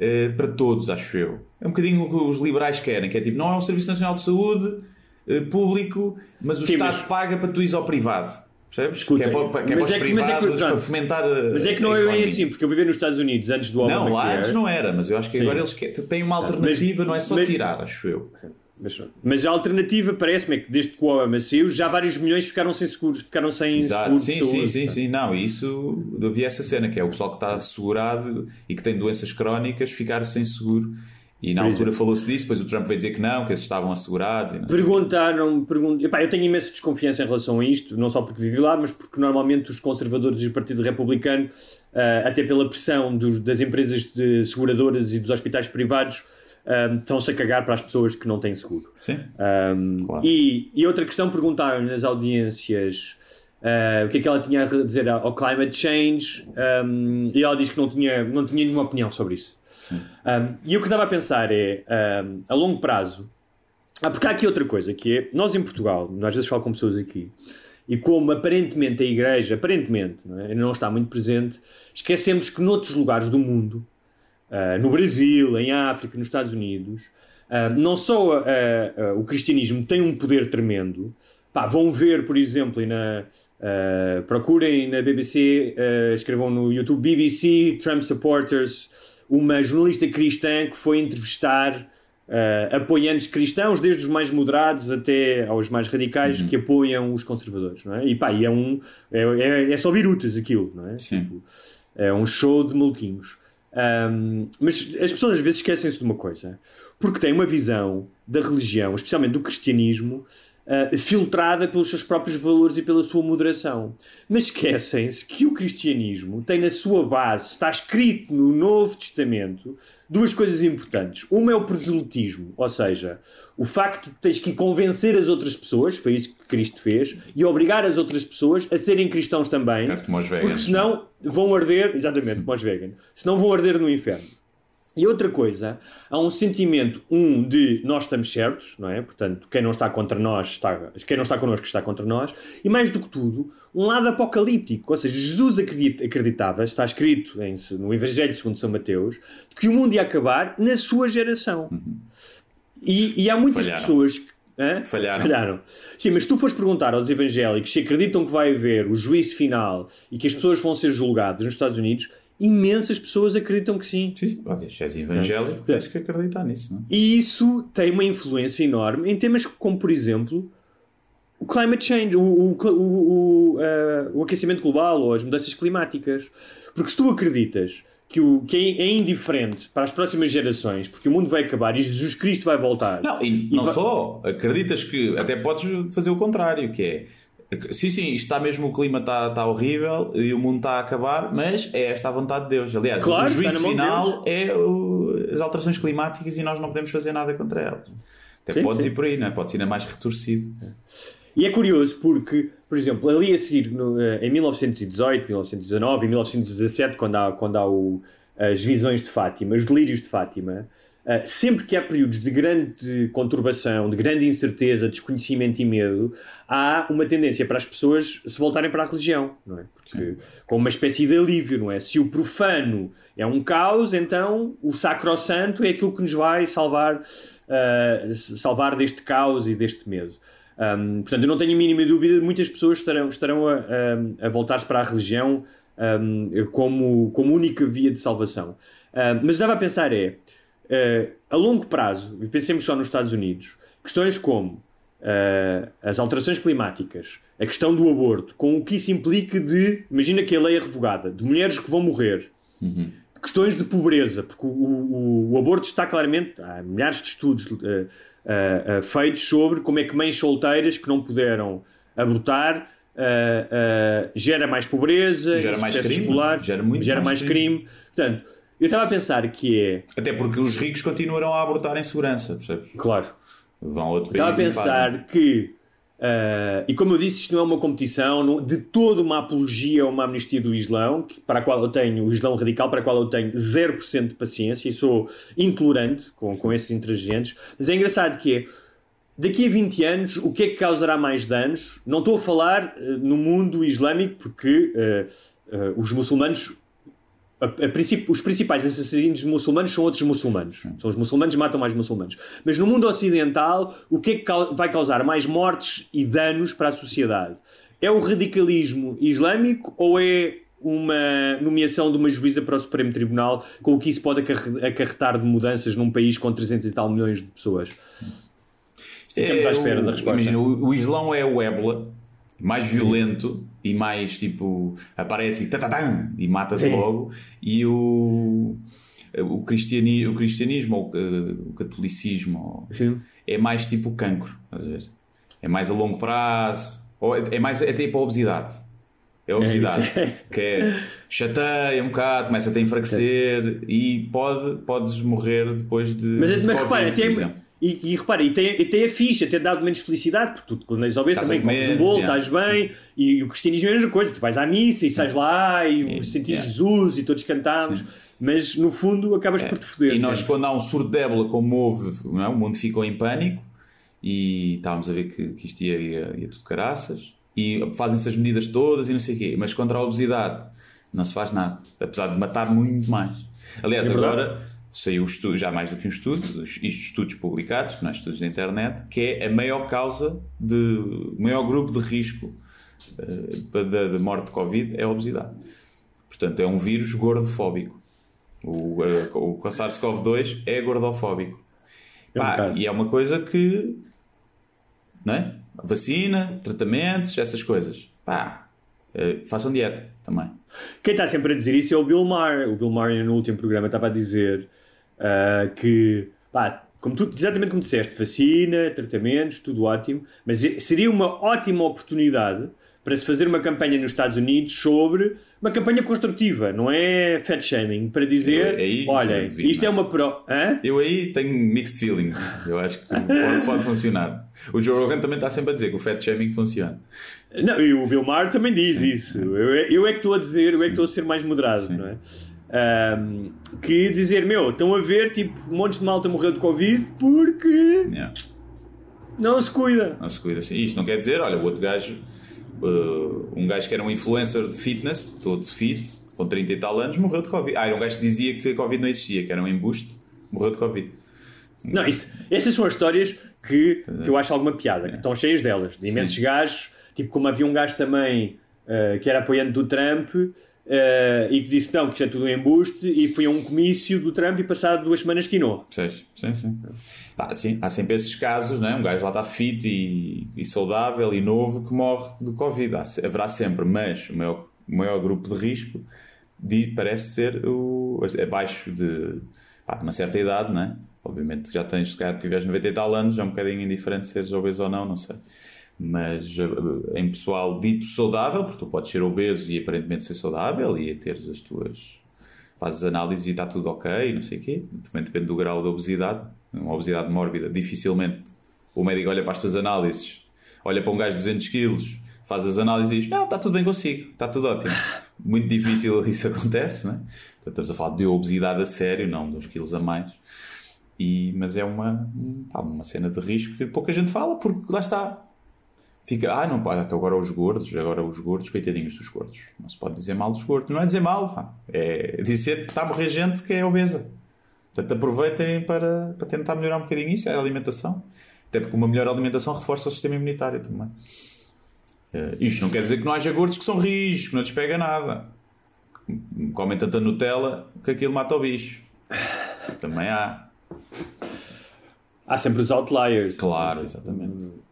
eh, para todos, acho eu. É um bocadinho o que os liberais querem, que é tipo, não é um Serviço Nacional de Saúde eh, público, mas o Sim, Estado mas- paga para tu ires ao privado. Percebes? Escuta, que é para, que é mas é que- mas é que- para fomentar a, Mas é que não é bem assim, porque eu vivi nos Estados Unidos antes do Obamacare. Não, lá antes não era, mas eu acho que Sim. agora eles têm uma alternativa, não é só mas- tirar, acho eu. Mas, mas a alternativa parece-me é que desde que o Obama saiu, já vários milhões ficaram sem seguros, ficaram sem Exato, seguro de sim, saúde. sim, sim, sim, não, isso vi essa cena que é o pessoal que está assegurado e que tem doenças crónicas ficar sem seguro. E na Por altura falou-se disso, depois o Trump veio dizer que não, que esses estavam assegurados. Perguntaram, pergun Epá, eu tenho imensa desconfiança em relação a isto, não só porque vivi lá, mas porque normalmente os conservadores e o Partido Republicano, ah, até pela pressão dos- das empresas de seguradoras e dos hospitais privados, ah, estão-se a cagar para as pessoas que não têm seguro. Sim. Um, Claro. e, e outra questão, perguntaram nas audiências uh, o que é que ela tinha a dizer ao climate change um, e ela diz que não tinha, não tinha nenhuma opinião sobre isso. Um, e o que dava a pensar é, um, a longo prazo, ah, porque há aqui outra coisa, que é, nós em Portugal, nós às vezes falo com pessoas aqui, e como aparentemente a Igreja, aparentemente, não, é, não está muito presente, esquecemos que noutros lugares do mundo, Uh, no Brasil, em África, nos Estados Unidos, uh, não só uh, o cristianismo tem um poder tremendo. Pá, vão ver, por exemplo, e na, procurem na BBC, escrevam no YouTube BBC Trump Supporters, uma jornalista cristã que foi entrevistar uh, apoiantes cristãos, desde os mais moderados até aos mais radicais, que apoiam os conservadores. Não é? E pá, e é, um, é, é, é só birutas aquilo, não é? Sim. Tipo, é um show de maluquinhos. Um, mas as pessoas às vezes esquecem-se de uma coisa, porque têm uma visão da religião, especialmente do cristianismo, uh, filtrada pelos seus próprios valores e pela sua moderação. Mas esquecem-se que o cristianismo tem na sua base, está escrito no Novo Testamento, duas coisas importantes. Uma é o proselitismo, ou seja, o facto de tens que convencer as outras pessoas, foi isso Cristo fez, e obrigar as outras pessoas a serem cristãos também, porque senão vão arder, exatamente, como os veganos, senão vão arder no inferno. E outra coisa, há um sentimento, um, de nós estamos certos, não é? Portanto, quem não está contra nós, está, quem não está connosco está contra nós, e mais do que tudo, um lado apocalíptico, ou seja, Jesus acredita, acreditava, está escrito em, no Evangelho segundo São Mateus, que o mundo ia acabar na sua geração. E, e há muitas Falharam. pessoas que Hã? Falharam. Falharam. Sim, mas se tu fores perguntar aos evangélicos se acreditam que vai haver o juízo final e que as pessoas vão ser julgadas nos Estados Unidos, imensas pessoas acreditam que sim. Sim. Olha, se és evangélico, tens que acreditar nisso, não é? E isso tem uma influência enorme em temas como, por exemplo, o climate change, o, o, o, o, eh, o aquecimento global ou as mudanças climáticas. Porque se tu acreditas que, o, que é, é indiferente para as próximas gerações, porque o mundo vai acabar e Jesus Cristo vai voltar. Não, e, E não va- só. Acreditas que até podes fazer o contrário, que é. Sim, sim, está mesmo, o clima está, está horrível e o mundo está a acabar, mas é esta a vontade de Deus. Aliás, Claro, o juízo na mão de final é o- as alterações climáticas e nós não podemos fazer nada contra elas. Até Sim, podes sim. ir por aí, não é? Podes ir ainda mais retorcido. E é curioso porque, por exemplo, ali a seguir, no, eh, em 1918, 1919 e 1917, quando há, quando há o, as visões de Fátima, os delírios de Fátima, Uh, sempre que há períodos de grande conturbação, de grande incerteza, desconhecimento e medo, há uma tendência para as pessoas se voltarem para a religião, não é? Porque, uma espécie de alívio, não é? Se o profano é um caos, então o sacrosanto é aquilo que nos vai salvar, uh, salvar deste caos e deste medo. Um, portanto, eu não tenho a mínima dúvida, muitas pessoas estarão, estarão a, a, a voltar-se para a religião um, como, como única via de salvação. Um, mas dava a pensar é, uh, a longo prazo, pensemos só nos Estados Unidos, questões como uh, as alterações climáticas, a questão do aborto, com o que isso implica de, imagina que a lei é revogada, de mulheres que vão morrer, uhum. Questões de pobreza, porque o, o, o, aborto está claramente, há milhares de estudos uh, uh, feitos sobre como é que mães solteiras que não puderam abortar Uh, uh, gera mais pobreza, gera mais crime, escolar, gera, muito gera mais, mais crime. crime. Portanto, eu estava a pensar que é. Até porque os ricos continuarão a abortar em segurança, percebes? Claro. Vão a outro país. Estava a pensar que. Uh, e como eu disse, isto não é uma competição não, de toda uma apologia ou uma amnistia do Islão, que, para a qual eu tenho, o Islão radical, para a qual eu tenho 0% de paciência e sou intolerante com, com esses intransigentes. Mas é engraçado que é daqui a 20 anos, o que é que causará mais danos? Não estou a falar uh, no mundo islâmico, porque uh, os muçulmanos. A, a princípio, os principais assassinos muçulmanos são outros muçulmanos. São os muçulmanos que matam mais muçulmanos. Mas no mundo ocidental, o que é que vai causar mais mortes e danos para a sociedade? É o radicalismo islâmico ou é uma nomeação de uma juíza para o Supremo Tribunal com o que isso pode acarretar de mudanças num país com 300 e tal milhões de pessoas? Ficamos à espera da resposta. Imagina, o, o Islão é o ébola mais violento e mais tipo aparece e, e mata-se logo. E o o, cristiani, o cristianismo ou o catolicismo é mais tipo cancro é mais a longo prazo ou é, é mais é tipo a obesidade. É a obesidade é que é chateia um bocado começa a te enfraquecer e pode, podes morrer depois de mas, de mas repara, tem, e, e repara, e tem, e tem a ficha, tem dado menos felicidade, porque tu quando és obeso também comes um bolo, yeah, estás bem, e, e, o cristianismo é a mesma coisa, tu vais à missa e estás lá e sentir yeah. Jesus e todos cantamos, sim. mas no fundo acabas é. por te foder. E nós, quando há um surto de ébola como houve, não é? o mundo ficou em pânico e estávamos a ver que, que isto ia, ia, ia tudo caraças, e fazem-se as medidas todas e não sei o quê, mas contra a obesidade não se faz nada, apesar de matar muito mais. Aliás, é agora saiu estudo, já mais do que um estudo, estudos publicados, não é? estudos da internet, que é a maior causa de, maior grupo de risco uh, de, de, morte de Covid é a obesidade. Portanto, é um vírus gordofóbico. O, uh, o SARS-CoV-2 é gordofóbico. É um Pá, e é uma coisa que, não é? Vacina, tratamentos, essas coisas. Pá, uh, façam dieta também. Quem está sempre a dizer isso é o Bill Maher. O Bill Maher, no último programa, estava a dizer uh, que, pá, como tu, exatamente como disseste, vacina, tratamentos, tudo ótimo, mas seria uma ótima oportunidade para se fazer uma campanha nos Estados Unidos sobre uma campanha construtiva, não é fat shaming, para dizer, aí, olha, isto é uma pro... Hã? Eu aí tenho mixed feelings, eu acho que pode, pode, funcionar. O Joe Rogan também está sempre a dizer que o fat shaming funciona. Não, e o Bill Maher também diz Sim. isso. Eu, eu, é que estou a dizer, eu é que estou a ser mais moderado, Sim. não é? Um, que dizer, meu, estão a ver, tipo, um monte de malta morreu de Covid porque yeah. não se cuida. Não se cuida, sim. Isto não quer dizer, olha, o outro gajo, uh, um gajo que era um influencer de fitness, todo fit, com 30 e tal anos, morreu de Covid. Ah, era um gajo que dizia que a Covid não existia, que era um embuste, morreu de Covid. Não, isso, essas são as histórias que, que eu acho alguma piada, que estão cheias delas, de imensos sim. gajos, tipo como havia um gajo também uh, que era apoiante do Trump Uh, e que disse não, que isto é tudo um embuste e foi a um comício do Trump e passado duas semanas quinou. Sim, sim, sim. Sim. Há sempre esses casos, não é? um gajo lá está fit e, e saudável e novo que morre de Covid. Há, haverá sempre, mas o maior, o maior grupo de risco de, parece ser o, abaixo de, pá, uma certa idade, não é? Obviamente já tens, se calhar tiveres 90 e tal anos, é um bocadinho indiferente seres obeso ou não, não sei mas eh, em pessoal dito saudável, porque tu podes ser obeso e aparentemente ser saudável e teres as tuas. fazes análises e está tudo ok, não sei o quê, também depende do grau da obesidade. Uma obesidade mórbida, dificilmente o médico olha para as tuas análises, olha para um gajo de 200 quilos, faz as análises e diz: Não, está tudo bem consigo, está tudo ótimo. Muito difícil isso acontece, né? Portanto, estamos a falar de obesidade a sério, não de uns quilos a mais. E, mas é uma, pá, uma cena de risco que pouca gente fala, porque lá está. Fica, ah, não pode, até agora os gordos, agora os gordos, coitadinhos dos gordos. Não se pode dizer mal dos gordos. Não é dizer mal, é dizer que está a morrer gente que é obesa. Portanto, aproveitem para, para tentar melhorar um bocadinho isso, é a alimentação. Até porque uma melhor alimentação reforça o sistema imunitário também. Uh, isto não quer dizer que não haja gordos que são rijos, que não despega nada. Comem tanta Nutella que aquilo mata o bicho. Também há. Há sempre os outliers. Claro, exatamente.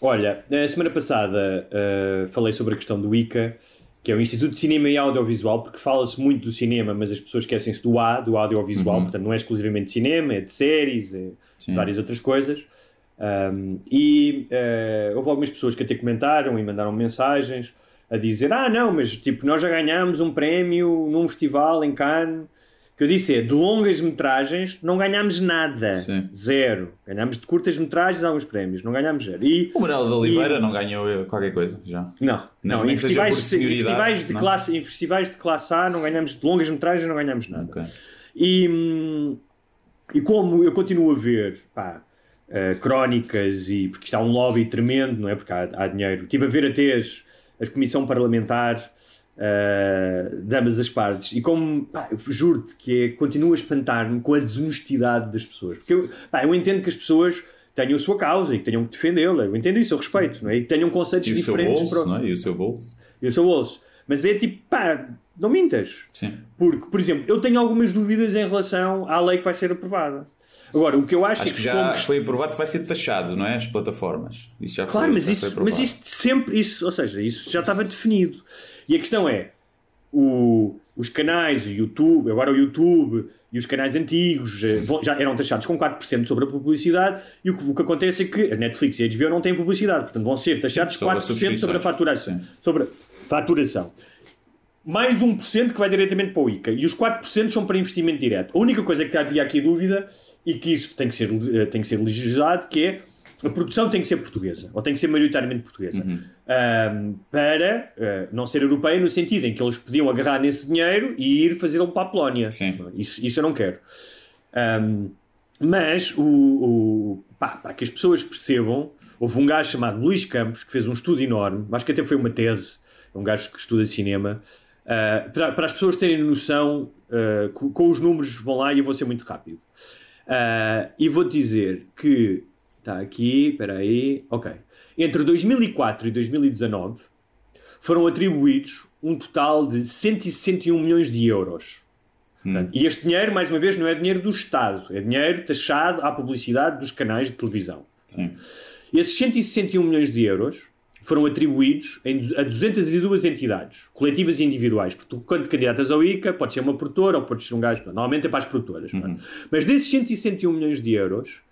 Olha, na semana passada uh, falei sobre a questão do ICA, que é o Instituto de Cinema e Audiovisual, porque fala-se muito do cinema, mas as pessoas esquecem-se do A, do audiovisual, uhum. portanto não é exclusivamente de cinema, é de séries, é de várias outras coisas. Um, e uh, houve algumas pessoas que até comentaram e mandaram mensagens a dizer: Ah, não, mas tipo, nós já ganhámos um prémio num festival em Cannes que eu disse é, de longas metragens não ganhámos nada. Sim. Zero. Ganhámos de curtas metragens alguns prémios, não ganhámos zero. E, o Manuel de Oliveira e... não ganhou qualquer coisa já? Não. Não, não em, festivais, em, festivais de não? Classe, em festivais de classe A não ganhamos de longas metragens, não ganhamos nada. Okay. E, e como eu continuo a ver pá, uh, crónicas, e porque está um lobby tremendo, não é? Porque há, há dinheiro. Estive a ver até as, a comissão parlamentar uh, de ambas as partes. E como, juro-te que é, continuo a espantar-me com a desonestidade das pessoas. Porque eu, pá, eu entendo que as pessoas tenham a sua causa e que tenham que defendê-la. Eu entendo isso, eu respeito, não é? E que tenham conceitos e diferentes. O seu bolso, para... não é? E o seu bolso. E o seu bolso. Mas é tipo, pá, não mintas. Sim. Porque, por exemplo, eu tenho algumas dúvidas em relação à lei que vai ser aprovada. Agora, o que eu acho, acho é que, que já como... foi aprovado vai ser taxado, não é? As plataformas. Isso já claro, foi, mas, já isso, mas isso sempre, isso, ou seja, isso já estava definido. E a questão é, o, os canais, o YouTube, agora o YouTube e os canais antigos eh, já eram taxados com 4% sobre a publicidade e o que, o que, acontece é que a Netflix e a HBO não têm publicidade, portanto vão ser taxados sobre 4% sobre a faturação. Sobre a faturação mais 1% que vai diretamente para o ICA e os 4% são para investimento direto. A única coisa que havia aqui dúvida e que isso tem que ser, eh, tem que ser legislado que é a produção tem que ser portuguesa, ou tem que ser maioritariamente portuguesa, uhum. um, para uh, não ser europeia no sentido em que eles podiam agarrar nesse dinheiro e ir fazê-lo para a Polónia. Isso, isso eu não quero. Um, mas o, o pá, para que as pessoas percebam, houve um gajo chamado Luís Campos que fez um estudo enorme, acho que até foi uma tese, um gajo que estuda cinema, Uh, para, para, as pessoas terem noção, uh, com, com, os números vão lá e eu vou ser muito rápido. Uh, e vou dizer que está aqui, espera aí, ok. Entre 2004 e 2019 foram atribuídos um total de 161 milhões de euros. Hum. E este dinheiro, mais uma vez, não é dinheiro do Estado, é dinheiro taxado à publicidade dos canais de televisão. Sim. Esses 161 milhões de euros foram atribuídos a 202 entidades, coletivas e individuais. Porque tu, quando candidatas ao ICA, pode ser uma produtora ou pode ser um gajo. Normalmente é para as produtoras. Uhum. Mas desses 161 milhões de euros,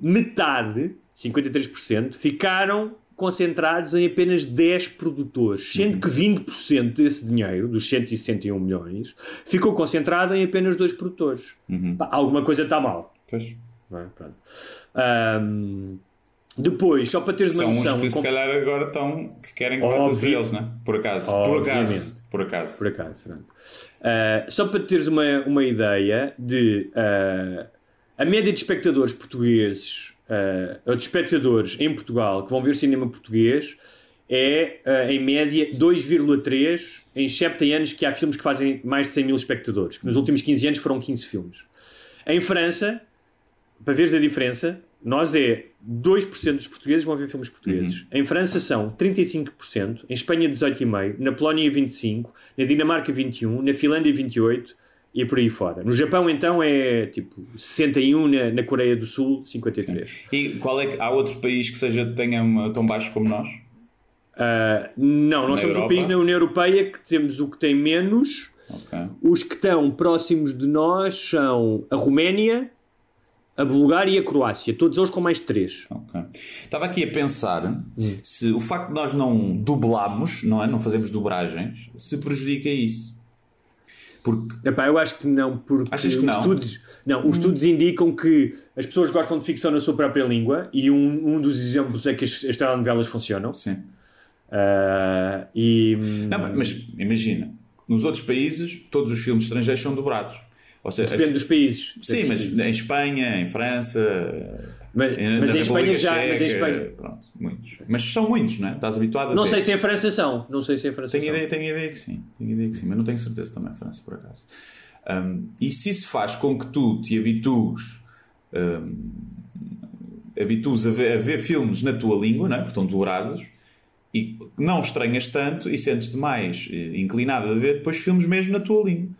metade, 53%, ficaram concentrados em apenas 10 produtores, sendo uhum. que 20% desse dinheiro, dos 161 milhões, ficou concentrado em apenas dois produtores. Uhum. Pá, alguma coisa está mal. Pois. É? Um, depois, só para teres uma São noção. São uns que se calhar agora estão que querem que tudo eles, não é? Por acaso. Por acaso. Por acaso. Por acaso. Uh, só para teres uma, uma ideia de uh, a média de espectadores portugueses, uh, ou de espectadores em Portugal que vão ver cinema português é uh, em média 2,3 em 7 anos que há filmes que fazem mais de 100 mil espectadores, que nos últimos 15 anos foram 15 filmes. Em França, para veres a diferença, nós é 2% dos portugueses vão ver filmes portugueses. Uhum. Em França são 35%, em Espanha 18,5%, na Polónia 25%, na Dinamarca 21%, na Finlândia 28% e por aí fora. No Japão então é tipo 61%, na, na Coreia do Sul 53%. Sim. E qual é que, há outro país que seja tenha uma, tão baixo como nós? Uh, não, nós na somos Europa? um país na União Europeia que temos o que tem menos. Okay. Os que estão próximos de nós são a Roménia, a Bulgária e a Croácia, todos eles com mais de 3. Okay. Estava aqui a pensar hum. se o facto de nós não dublamos, não é? Não fazemos dobragens, se prejudica isso. Porque Epá, eu acho que não, porque Achas que não? Os estudos, não, os estudos indicam que as pessoas gostam de ficção na sua própria língua e um, um dos exemplos é que as, as telenovelas funcionam. sim. Ah, e Não, mas imagina, nos outros países todos os filmes estrangeiros são dobrados. Ou seja, depende dos países. Sim, mas em Espanha, em França, Mas, em, mas em Espanha já. Mas em Espanha, pronto, muitos. Mas são muitos, não é? Estás habituado a não ter. sei se em França são. Não sei se em França Tenho são. ideia, tenho ideia que sim, tenho ideia que sim, mas não tenho certeza também, França, por acaso. Um, e se isso faz com que tu te habitues, um, habitues a ver, a ver filmes na tua língua, não é? porque estão dobrados, e não estranhas tanto e sentes-te mais eh, inclinado a ver depois filmes mesmo na tua língua.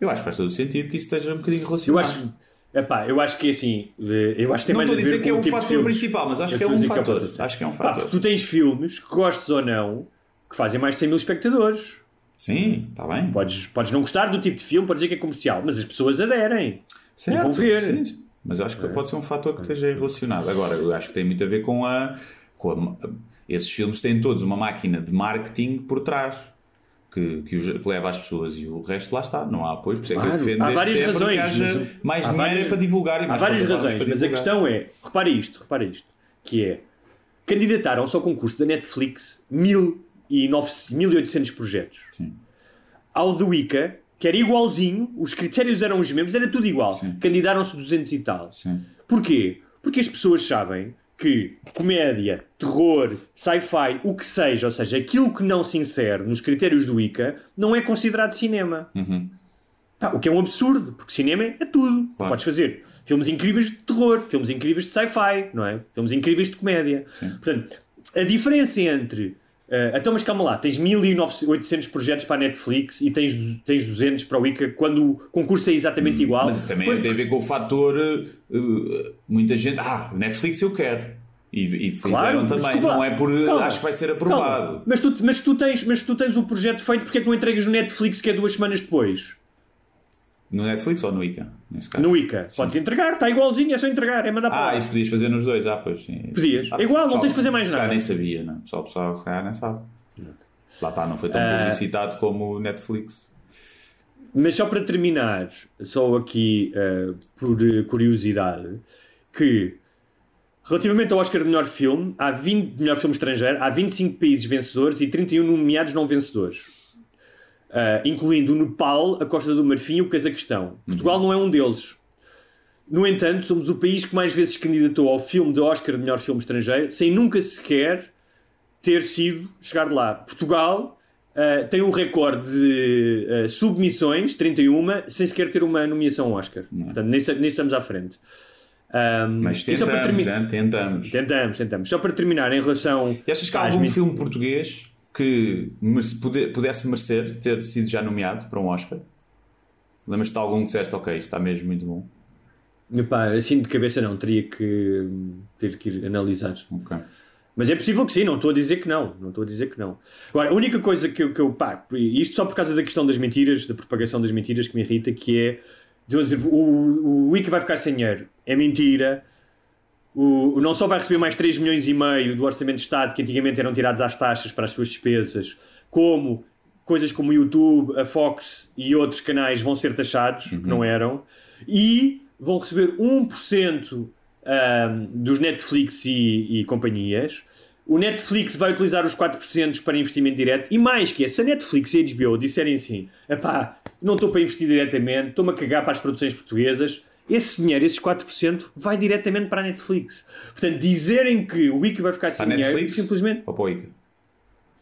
Eu acho que faz todo o sentido que isso esteja um bocadinho Eu relacionado. acho, epá, eu acho que é assim. Eu acho que tem não mais estou a ver dizer que é o tipo fator principal, mas acho Eu que é um que é o fator. Acho que é um Pá, fator. porque tu tens filmes, que gostes ou não, que fazem mais de 100 mil espectadores. Sim, está bem. Podes, podes não gostar do tipo de filme, podes dizer que é comercial, mas as pessoas aderem. Certo, E vão ver. sim. Mas acho que pode ser um fator que esteja relacionado. Agora, eu acho que tem muito a ver com a. Com a esses filmes têm todos uma máquina de marketing por trás que, que, que leva as pessoas e o resto lá está. Não há apoio, por isso é que eu defendo há várias razões, mas mais há dinheiro várias- para divulgar e Há mais várias plataformas razões, mas a questão é, repara isto, repara isto, que é, candidataram-se ao concurso da Netflix 1.900 1.800 projetos. Sim. Ao do ICA, que era igualzinho, os critérios eram os mesmos, era tudo igual. Candidaram-se 200 e tal. Sim. Porquê? Porque as pessoas sabem que comédia, terror, sci-fi, o que seja, ou seja, aquilo que não se insere nos critérios do ICA, não é considerado cinema. Uhum. Pá, o que é um absurdo, porque cinema é tudo. Tu Claro. Podes fazer filmes incríveis de terror, filmes incríveis de sci-fi, não é? Filmes incríveis de comédia. Portanto, a diferença entre. Eh, então, mas calma lá, tens 1800 projetos para a Netflix e tens, tens 200 para o ICA quando o concurso é exatamente igual. Hum, Mas isso também tem a ver com o fator. eh, muita gente. Ah, Netflix eu quero. E, e fizeram Claro, também. desculpa Não é por. Calma, acho que vai ser calma. aprovado. Mas tu, mas, tu tens, mas tu tens o projeto feito, porque é que não entregas no Netflix que é duas semanas depois? No Netflix ou no ICA? No ICA. Podes entregar, está igualzinho, é só entregar, é mandar para Ah, lá. isso podias fazer nos dois, ah, pois sim. Podias. Ah, É igual, não pessoal, tens de fazer mais nada. nem sabia, não? Pessoal, pessoal, se calhar nem sabe. Lá está, não foi tão Ah. publicitado como o Netflix. Mas só para terminar, só aqui eh, por curiosidade, que relativamente ao Oscar de melhor filme, há 20 de melhor filme estrangeiro, há 25 países vencedores e 31 nomeados não vencedores. Eh, incluindo o Nepal, a Costa do Marfim e o Cazaquistão. Portugal não é um deles. No entanto, somos o país que mais vezes candidatou ao filme de Oscar de melhor filme estrangeiro, sem nunca sequer ter sido chegar lá. Portugal uh, tem um recorde de uh, submissões, 31, sem sequer ter uma nomeação Oscar. Portanto, nisso, nisso estamos à frente. Um, Mas e só para tentamos, hein? tentamos. Tentamos, tentamos. Só para terminar, em relação. E achas que há algum filme português que pudesse merecer ter sido já nomeado para um Oscar? Lembras-te de algum que disseste, ok, isto está mesmo muito bom? Epá, assim de cabeça não, teria que ter que ir analisar. Ok. Mas é possível que sim, não estou a dizer que não. Não estou a dizer que não. Agora, a única coisa que eu, que eu pá, isto só por causa da questão das mentiras, da propagação das mentiras que me irrita, que é dizer, o, o Wiki vai ficar sem dinheiro. É mentira. O, o não só vai receber mais 3 milhões e meio do Orçamento de Estado, que antigamente eram tirados às taxas para as suas despesas, como coisas como o YouTube, a Fox e outros canais vão ser taxados, que não eram, e vão receber 1% ahm, dos Netflix e, e companhias. O Netflix vai utilizar os 4% para investimento direto. E mais que é, se a Netflix e a HBO disserem assim: epá, não estou para investir diretamente, estou-me a cagar para as produções portuguesas, esse dinheiro, esses 4%, vai diretamente para a Netflix. Portanto, dizerem que o Wiki vai ficar sem a dinheiro, Netflix? simplesmente Ou para o ICA?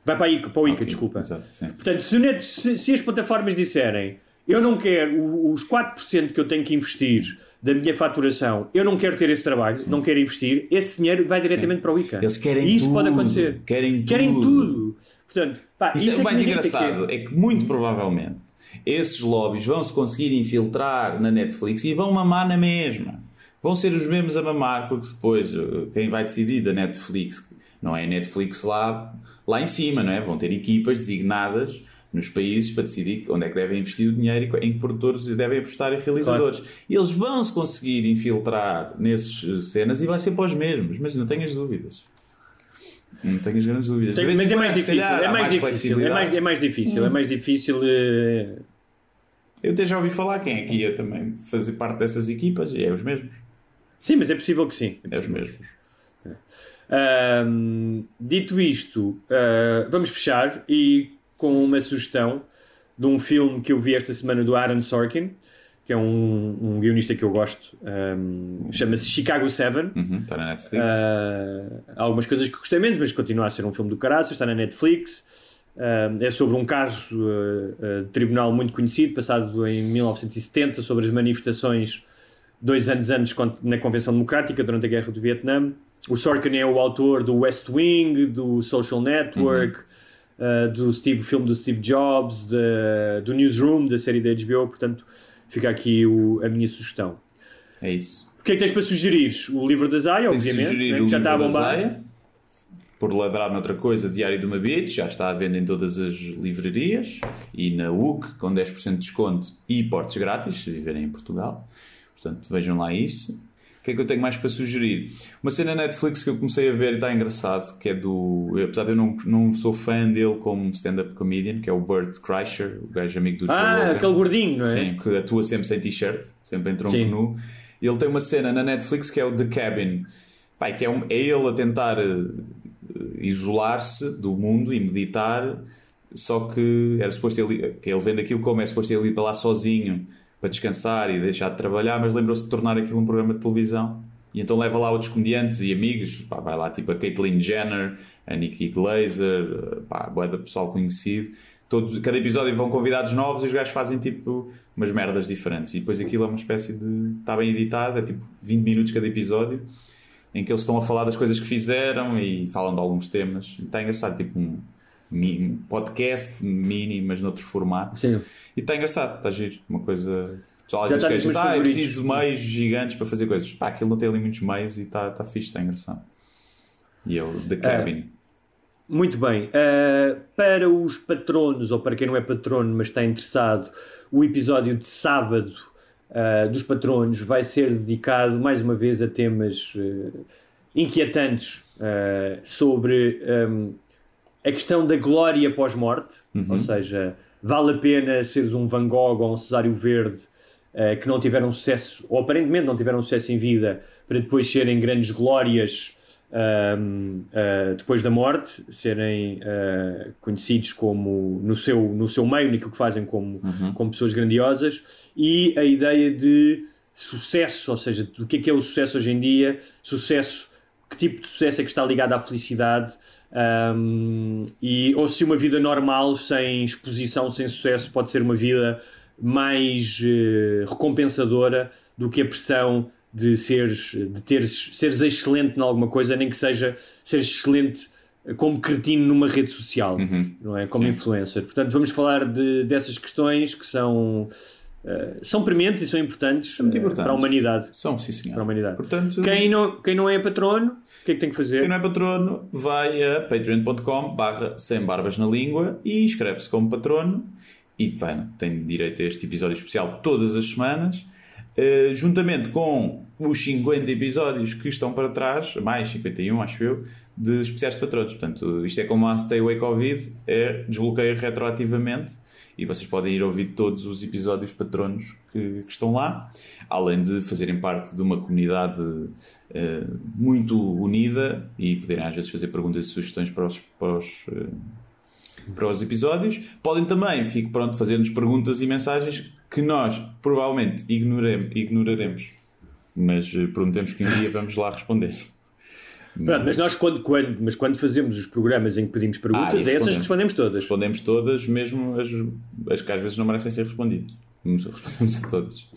vai para, a Ica, para o Ica, Ok, desculpa. Exato, sim. Portanto, se, net- se- se as plataformas disserem eu não quero os 4% que eu tenho que investir da minha faturação, eu não quero ter esse trabalho, não quero investir, esse dinheiro vai diretamente para o ICA. Eles querem E isso tudo, pode acontecer. querem Querem tudo. tudo. Portanto, pá, Isso, isso é o mais irrita, que é- engraçado, é que muito provavelmente esses lobbies vão se conseguir infiltrar na Netflix e vão mamar na mesma. Vão ser os mesmos a mamar, porque depois eh, quem vai decidir da Netflix não é a Netflix lá, lá em cima, não é? Vão ter equipas designadas nos países para decidir onde é que devem investir o dinheiro e em que produtores devem apostar e realizadores. E eles vão se conseguir infiltrar nesses eh, cenas e vai ser para os mesmos, mas não tenhas dúvidas. Não tenhas grandes dúvidas. Mas é mais se difícil, calhar, é mais difícil, é mais, é mais difícil, é mais difícil. Eu até já ouvi falar quem é que ia também fazer parte dessas equipas e é os mesmos. Sim, mas é possível que sim. É os mesmos. Dito isto, ah, vamos fechar e com uma sugestão de um filme que eu vi esta semana do Aaron Sorkin, que é um, um guionista que eu gosto, ahm, chama-se Chicago 7. Uhum, está na Netflix. Há algumas coisas que gostei menos, mas continua a ser um filme do caraças, está na Netflix. Ah, é sobre um caso ah, de tribunal muito conhecido, passado em 1970, sobre as manifestações dois anos antes na Convenção Democrática, durante a Guerra do Vietnã. O Sorkin é o autor do West Wing, do Social Network, ah, do Steve, filme do Steve Jobs, da- do Newsroom, da série da HBO, portanto fica aqui o- a minha sugestão. É isso. O que é que tens para sugerir? O livro da Zaya, obviamente, sugerir né, já está a livro da bombar. Zaya. Por ladrar noutra coisa, Diário de uma Bitch, já está à venda em todas as livrarias e na UC com 10% de desconto e portes grátis, se viverem em Portugal. Portanto, vejam lá isso. O que é que eu tenho mais para sugerir? Uma cena na Netflix que eu comecei a ver e está engraçado, que é do. Apesar de eu não, não sou fã dele como stand-up comedian, que é o Burt Kreischer, o gajo amigo do Joe Ah, Rogan. aquele gordinho, não é? Sim, que atua sempre sem t-shirt, sempre em tronco Sim. nu. Ele tem uma cena na Netflix que é o The Cabin. Pai, que é, um- é ele a tentar eh, isolar-se do mundo e meditar, só que era suposto ele, que ele vende aquilo como é suposto ele ir para lá sozinho para descansar e deixar de trabalhar, mas lembrou-se de tornar aquilo um programa de televisão. E então leva lá outros comediantes e amigos, pá, vai lá tipo a Caitlyn Jenner, a Nikki Glazer, eh, pá, bué de pessoal conhecido. Todos, cada episódio vão convidados novos e os gajos fazem tipo umas merdas diferentes. E depois aquilo é uma espécie de. está bem editado, é tipo 20 minutos cada episódio, em que eles estão a falar das coisas que fizeram e falam de alguns temas. Está engraçado, tipo um, podcast mini, mas noutro formato. Sim. E está engraçado, está a giro. Uma coisa. O pessoal às vezes nos meus ah, eu favoritos." preciso de meios gigantes para fazer coisas. Pá, aquilo não tem ali muitos meios e está tá fixe, está engraçado. E eu, The Cabin. Muito bem. Uh, para os patronos, ou para quem não é patrono, mas está interessado, o episódio de sábado uh, dos patronos vai ser dedicado mais uma vez a temas uh, inquietantes sobre um, a questão da glória pós-morte, ou seja, vale a pena seres um Van Gogh ou um Cesário Verde uh, que não tiveram sucesso, ou aparentemente não tiveram sucesso em vida, para depois serem grandes glórias um, uh, depois da morte, serem uh, conhecidos como no seu, no seu meio, naquilo que fazem como, como pessoas grandiosas, e a ideia de sucesso, ou seja, do que é que é o sucesso hoje em dia, sucesso, que tipo de sucesso é que está ligado à felicidade, um, e, ou se uma vida normal, sem exposição, sem sucesso, pode ser uma vida mais uh, recompensadora do que a pressão de seres, de teres, seres excelente em alguma coisa, nem que seja seres excelente como cretino numa rede social, não é? Como Sim. influencer. Portanto, vamos falar de, dessas questões que são, uh, são prementes e são importantes, São muito uh, importantes. para a humanidade. São, sim senhor. Para a humanidade. Portanto, Quem não, quem não é patrono, que é que tem que fazer? Quem não é patrono vai a patreon.com barra sem barbas na língua e inscreve-se como patrono e vai, tem direito a este episódio especial todas as semanas, eh, juntamente com os 50 episódios que estão para trás, mais 51 acho eu, de especiais de patronos. Portanto, isto é como a Stay Away Covid, é desbloqueio retroativamente e vocês podem ir ouvir todos os episódios patronos que, que estão lá, além de fazerem parte de uma comunidade eh, muito unida e poderem às vezes fazer perguntas e sugestões para os, para os, eh, para os episódios. Podem também, fique pronto, fazer-nos perguntas e mensagens que nós provavelmente ignorem- ignoraremos, mas eh, prometemos que um dia vamos lá responder. Pronto, mas nós quando, quando, mas quando fazemos os programas em que pedimos perguntas, Ah, e é essas que respondemos. todas. Respondemos todas, mesmo as, as que às vezes não merecem ser respondidas. Respondemos a todas.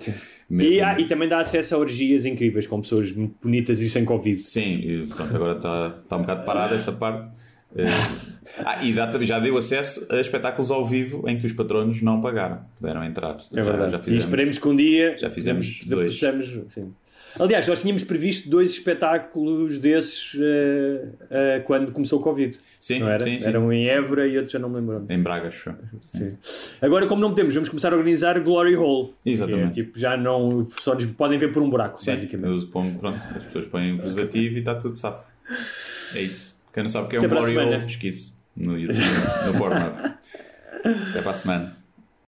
E, há- e também dá acesso a orgias incríveis com pessoas muito bonitas e sem Covid. Sim, e, agora está tá um bocado parada essa parte. Eh, ah, e dá, já deu acesso a espetáculos ao vivo em que os patronos não pagaram, puderam entrar. É já, verdade. já e fizemos. esperemos que um dia já fizemos dois. possamos- sim. Aliás, nós tínhamos previsto dois espetáculos desses eh, eh, quando começou o Covid. Sim, não era? sim, sim. Eram em Évora e outros já não me lembro. Em Braga, acho eu. Sim. Sim. Agora, como não podemos, vamos começar a organizar Glory Hole. Exatamente. Que é, tipo, já não. Só nos podem ver por um buraco, Sim, basicamente. pronto, as pessoas põem o preservativo e está tudo safo. É isso. Quem não sabe o que é um Até a Glory. Hole, pesquise no YouTube, no Pornhub. Até para a semana.